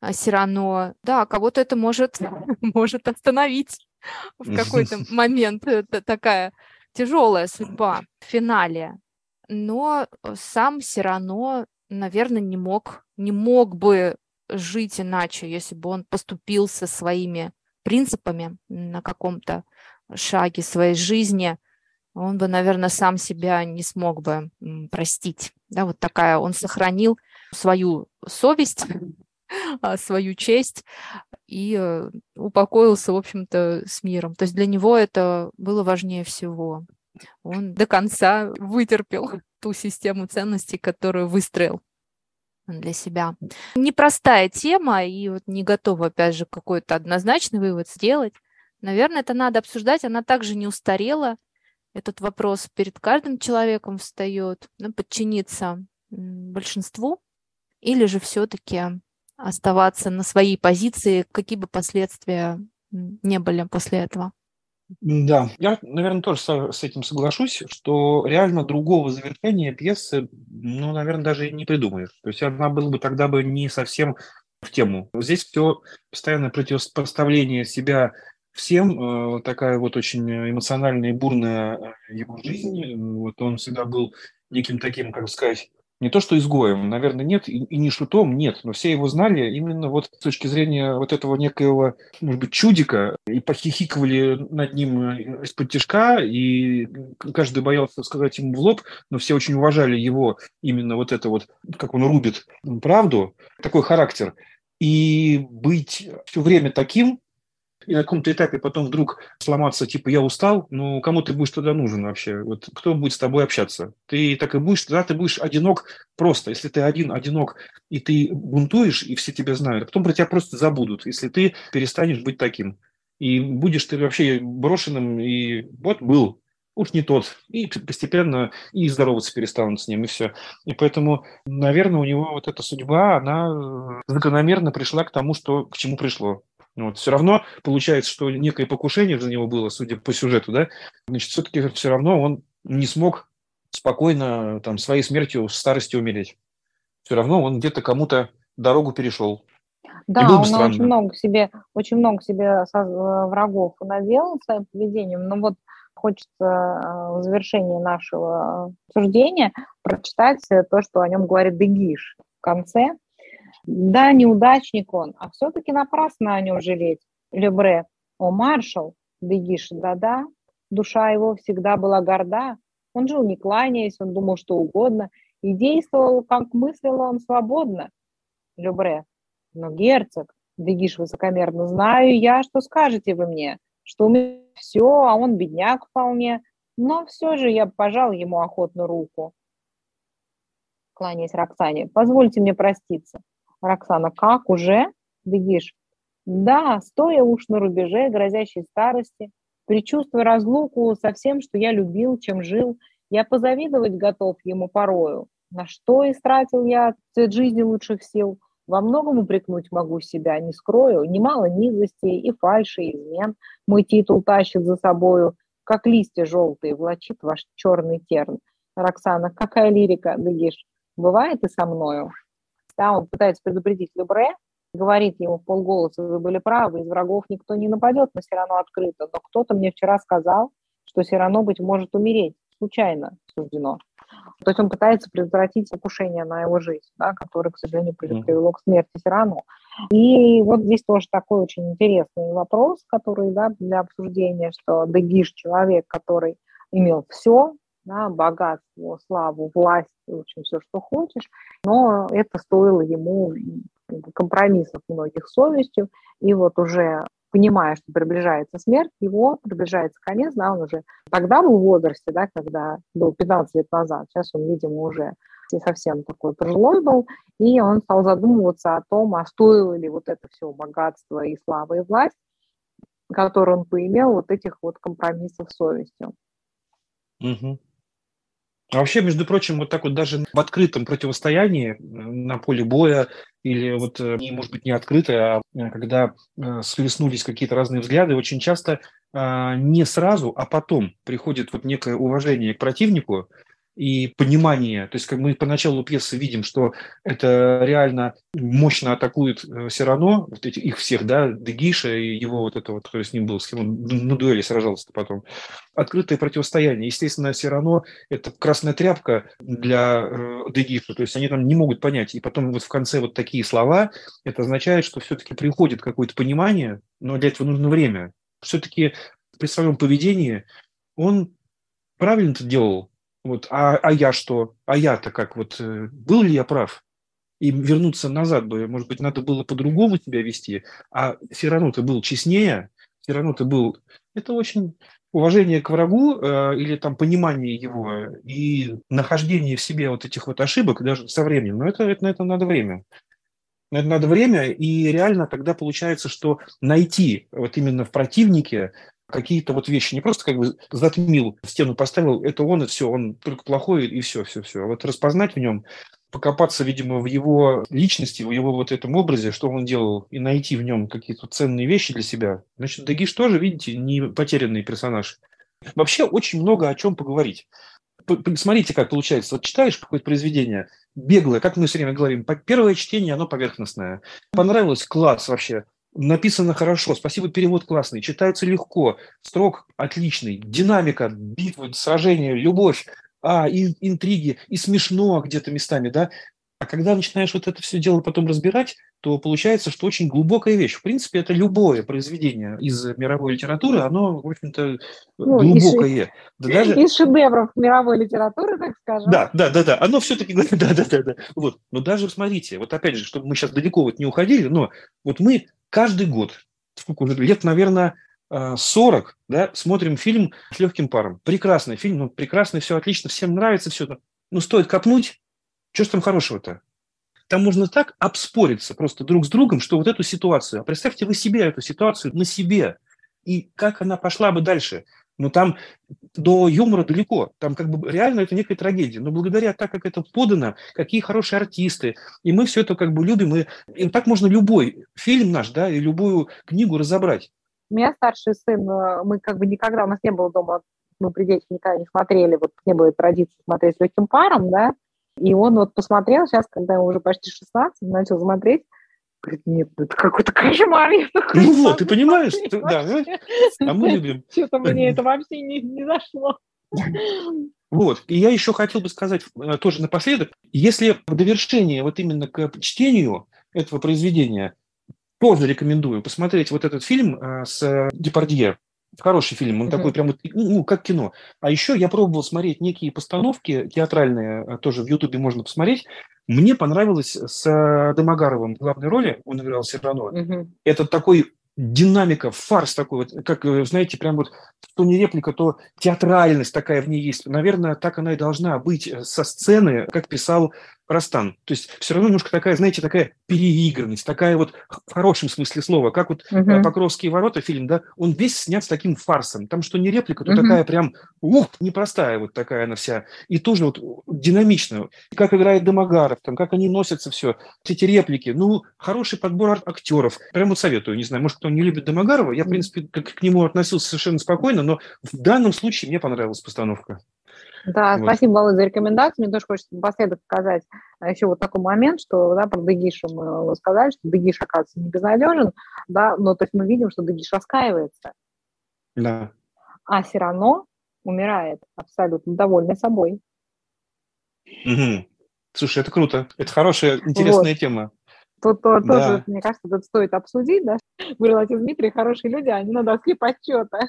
а, Сирано. Да, кого-то это может, может остановить в какой-то момент. Это такая тяжелая судьба в финале. Но сам Сирано, наверное, не мог, не мог бы жить иначе, если бы он поступил со своими принципами на каком-то шаге своей жизни – он бы, наверное, сам себя не смог бы простить. Да, вот такая, он сохранил свою совесть, а, свою честь и э, упокоился, в общем-то, с миром. То есть для него это было важнее всего. Он до конца вытерпел ту систему ценностей, которую выстроил для себя. Непростая тема, и вот не готова, опять же, какой-то однозначный вывод сделать. Наверное, это надо обсуждать. Она также не устарела, этот вопрос перед каждым человеком встает, ну, подчиниться большинству или же все-таки оставаться на своей позиции, какие бы последствия не были после этого? Да, я, наверное, тоже с этим соглашусь, что реально другого завершения пьесы, ну, наверное, даже не придумаешь. То есть она была бы тогда бы не совсем в тему. Здесь все постоянное противопоставление себя всем. Э, такая вот очень эмоциональная и бурная э, его жизнь. Вот он всегда был неким таким, как сказать, не то что изгоем, наверное, нет, и, и не шутом, нет, но все его знали именно вот с точки зрения вот этого некоего, может быть, чудика, и похихикывали над ним э, из-под тяжка, и каждый боялся сказать ему в лоб, но все очень уважали его именно вот это вот, как он рубит правду, такой характер. И быть все время таким, и на каком-то этапе потом вдруг сломаться, типа, я устал, ну, кому ты будешь тогда нужен вообще? Вот кто будет с тобой общаться? Ты так и будешь, тогда ты будешь одинок просто. Если ты один, одинок, и ты бунтуешь, и все тебя знают, а потом про тебя просто забудут, если ты перестанешь быть таким. И будешь ты вообще брошенным, и вот был, уж не тот. И постепенно и здороваться перестанут с ним, и все. И поэтому, наверное, у него вот эта судьба, она закономерно пришла к тому, что к чему пришло. Вот. Все равно получается, что некое покушение за него было, судя по сюжету, да, значит, все-таки все равно он не смог спокойно там своей смертью в старости умереть. Все равно он где-то кому-то дорогу перешел. Да, он странно. очень много себе, очень много себе врагов наделал своим поведением, но вот хочется э, в завершении нашего обсуждения прочитать то, что о нем говорит Дегиш в конце. Да, неудачник он, а все-таки напрасно о нем жалеть. Лебре, о, маршал, Дегиш, да-да, душа его всегда была горда, он жил не кланяясь, он думал что угодно, и действовал, как мыслил он свободно. Любре, но герцог, Дегиш высокомерно, знаю я, что скажете вы мне, что у меня все, а он бедняк вполне, но все же я пожал ему охотно руку. Кланяясь Роксане, позвольте мне проститься. Роксана, как уже? Дегиш, да, стоя уж на рубеже грозящей старости, предчувствуя разлуку со всем, что я любил, чем жил, я позавидовать готов ему порою. На что истратил я цвет жизни лучших сил? Во многом упрекнуть могу себя, не скрою, немало низостей и фальши, и измен. Мой титул тащит за собою, как листья желтые, влачит ваш черный терн. Роксана, какая лирика, Дагиш, бывает и со мною. Да, он пытается предупредить Любре, говорит ему полголоса, вы были правы, из врагов никто не нападет на Сирано открыто, но кто-то мне вчера сказал, что Сирано, быть может, умереть случайно суждено. То есть он пытается предотвратить покушение на его жизнь, да, которое, к сожалению, привело к смерти Сирану. И вот здесь тоже такой очень интересный вопрос, который да, для обсуждения, что Дегиш человек, который имел все, да, богатство, славу, власть, в общем, все, что хочешь, но это стоило ему компромиссов многих совестью, и вот уже понимая, что приближается смерть, его приближается конец, да, он уже тогда был в возрасте, да, когда был 15 лет назад, сейчас он, видимо, уже совсем такой пожилой был, и он стал задумываться о том, а стоило ли вот это все богатство и слава и власть, которую он поимел, вот этих вот компромиссов с совестью. Угу. А вообще, между прочим, вот так вот даже в открытом противостоянии э, на поле боя или вот, э, может быть, не открытое, а э, когда схлестнулись какие-то разные взгляды, очень часто а, не сразу, а потом приходит вот некое уважение к противнику, и понимание, то есть как мы поначалу пьесы видим, что это реально мощно атакует э, все равно, вот эти, их всех, да, Дегиша и его вот это вот, кто с ним был, с кем он на дуэли сражался потом. Открытое противостояние. Естественно, все равно это красная тряпка для э, Дегиша, то есть они там не могут понять. И потом вот в конце вот такие слова, это означает, что все-таки приходит какое-то понимание, но для этого нужно время. Все-таки при своем поведении он правильно это делал, вот, а, а я что? А я-то как? Вот э, был ли я прав? И вернуться назад бы, может быть, надо было по-другому себя вести, а все равно ты был честнее, все равно ты был... Это очень уважение к врагу э, или там понимание его и нахождение в себе вот этих вот ошибок даже со временем. Но это, это, на это надо время. На это надо время, и реально тогда получается, что найти вот именно в противнике какие-то вот вещи. Не просто как бы затмил, стену поставил, это он, и все, он только плохой, и все, все, все. А вот распознать в нем, покопаться, видимо, в его личности, в его вот этом образе, что он делал, и найти в нем какие-то ценные вещи для себя. Значит, Дагиш тоже, видите, не потерянный персонаж. Вообще очень много о чем поговорить. Смотрите, как получается. Вот читаешь какое-то произведение, беглое, как мы все время говорим, первое чтение, оно поверхностное. Понравилось, класс вообще написано хорошо, спасибо, перевод классный, читается легко, строк отличный, динамика, битвы, сражения, любовь, а, и интриги, и смешно где-то местами, да. А когда начинаешь вот это все дело потом разбирать, то получается, что очень глубокая вещь. В принципе, это любое произведение из мировой литературы, оно, в общем-то, ну, глубокое. Из, да даже... из шедевров мировой литературы, так скажем. Да, да, да, да. Оно все-таки, да, да, да, да. Вот. Но даже смотрите, вот опять же, чтобы мы сейчас далеко вот не уходили, но вот мы каждый год, сколько уже лет, наверное, 40, э, да, смотрим фильм с легким паром. Прекрасный фильм, ну, прекрасный, все отлично, всем нравится все это. Ну, стоит копнуть, что ж там хорошего-то? Там можно так обспориться просто друг с другом, что вот эту ситуацию, а представьте вы себе эту ситуацию на себе, и как она пошла бы дальше. но там до юмора далеко. Там как бы реально это некая трагедия. Но благодаря так, как это подано, какие хорошие артисты, и мы все это как бы любим, и, и так можно любой фильм наш, да, и любую книгу разобрать. У меня старший сын, э, мы как бы никогда, у нас не было дома, мы при детях никогда не смотрели, вот не было традиции смотреть с легким паром, да, и он вот посмотрел сейчас, когда ему уже почти 16, начал смотреть, говорит, нет, это какой-то кошмар. Я такой, ну вот, ты понимаешь? Ты, да, а мы любим. Что-то мне это вообще не, не зашло. Вот, и я еще хотел бы сказать э, тоже напоследок, если в довершение вот именно к чтению этого произведения, тоже рекомендую посмотреть вот этот фильм э, с Депардье, Хороший фильм, он mm-hmm. такой прям, ну, как кино. А еще я пробовал смотреть некие постановки театральные, э, тоже в Ютубе можно посмотреть. Мне понравилось с э, Домогаровым в главной роли, он играл все равно. Mm-hmm. Это такой динамика, фарс такой, вот, как, э, знаете, прям вот, что не реплика, то театральность такая в ней есть. Наверное, так она и должна быть со сцены, как писал Растан. То есть все равно немножко такая, знаете, такая переигранность, такая вот в хорошем смысле слова, как вот uh-huh. «Покровские ворота» фильм, да, он весь снят с таким фарсом. Там что не реплика, то uh-huh. такая прям, ух, непростая вот такая она вся. И тоже вот динамичная. Как играет Домогаров, там, как они носятся все, эти реплики. Ну, хороший подбор актеров. Прям вот советую, не знаю, может, кто не любит Домогарова, я, в принципе, к, к нему относился совершенно спокойно, но в данном случае мне понравилась постановка. Да, вот. спасибо, Володя, за рекомендацию. Мне тоже хочется напоследок сказать а, еще вот такой момент, что да, про Дегиша мы сказали, что Дегиш, оказывается, не безнадежен, да, но то есть мы видим, что Дегиш раскаивается. Да. А все равно умирает абсолютно довольный собой. Угу. Слушай, это круто. Это хорошая, интересная вот. тема. Тут то, да. тоже, мне кажется, тут стоит обсудить, да. Говорил отец Дмитрий, хорошие люди, они на доске почета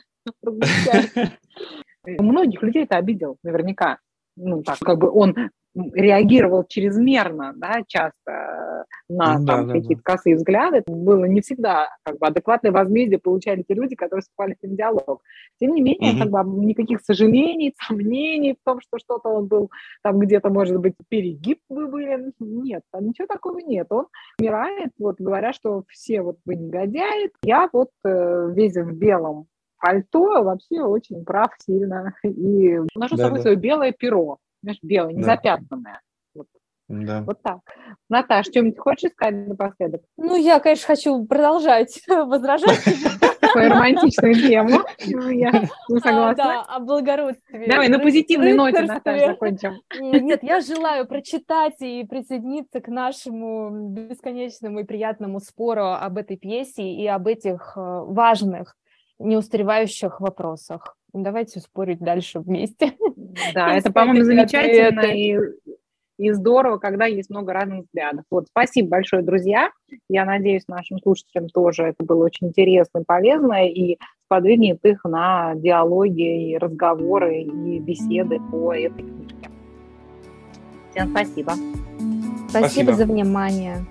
Многих людей это обидел, наверняка. Ну, так, как бы он реагировал чрезмерно, да, часто на ну, там, да, какие-то да. косые взгляды. Было не всегда как бы адекватное возмездие получали те люди, которые вступали в диалог. Тем не менее, угу. как бы никаких сожалений, сомнений в том, что что-то он был там где-то, может быть, перегиб вы были. Нет, там ничего такого нет. Он умирает, вот говоря, что все вот вы негодяи. Я вот э, весь в белом пальто вообще очень прав сильно. И ношу да, с собой да. свое белое перо, знаешь, белое, не да. запятнанное. Вот. Да. Вот так. Наташ, что-нибудь хочешь сказать напоследок? Ну, я, конечно, хочу продолжать возражать. Такую романтичную тему. Ну, я а, согласна. Да, о благородстве. Давай, на позитивной ноте, Наташа, закончим. Нет, я желаю прочитать и присоединиться к нашему бесконечному и приятному спору об этой пьесе и об этих э, важных неустаревающих вопросах. Давайте спорить дальше вместе. Да, это, по-моему, замечательно и, и здорово, когда есть много разных взглядов. Вот, спасибо большое, друзья. Я надеюсь, нашим слушателям тоже это было очень интересно и полезно, и сподвигнет их на диалоги, и разговоры, и беседы по этой книге. Всем спасибо. Спасибо, спасибо. за внимание.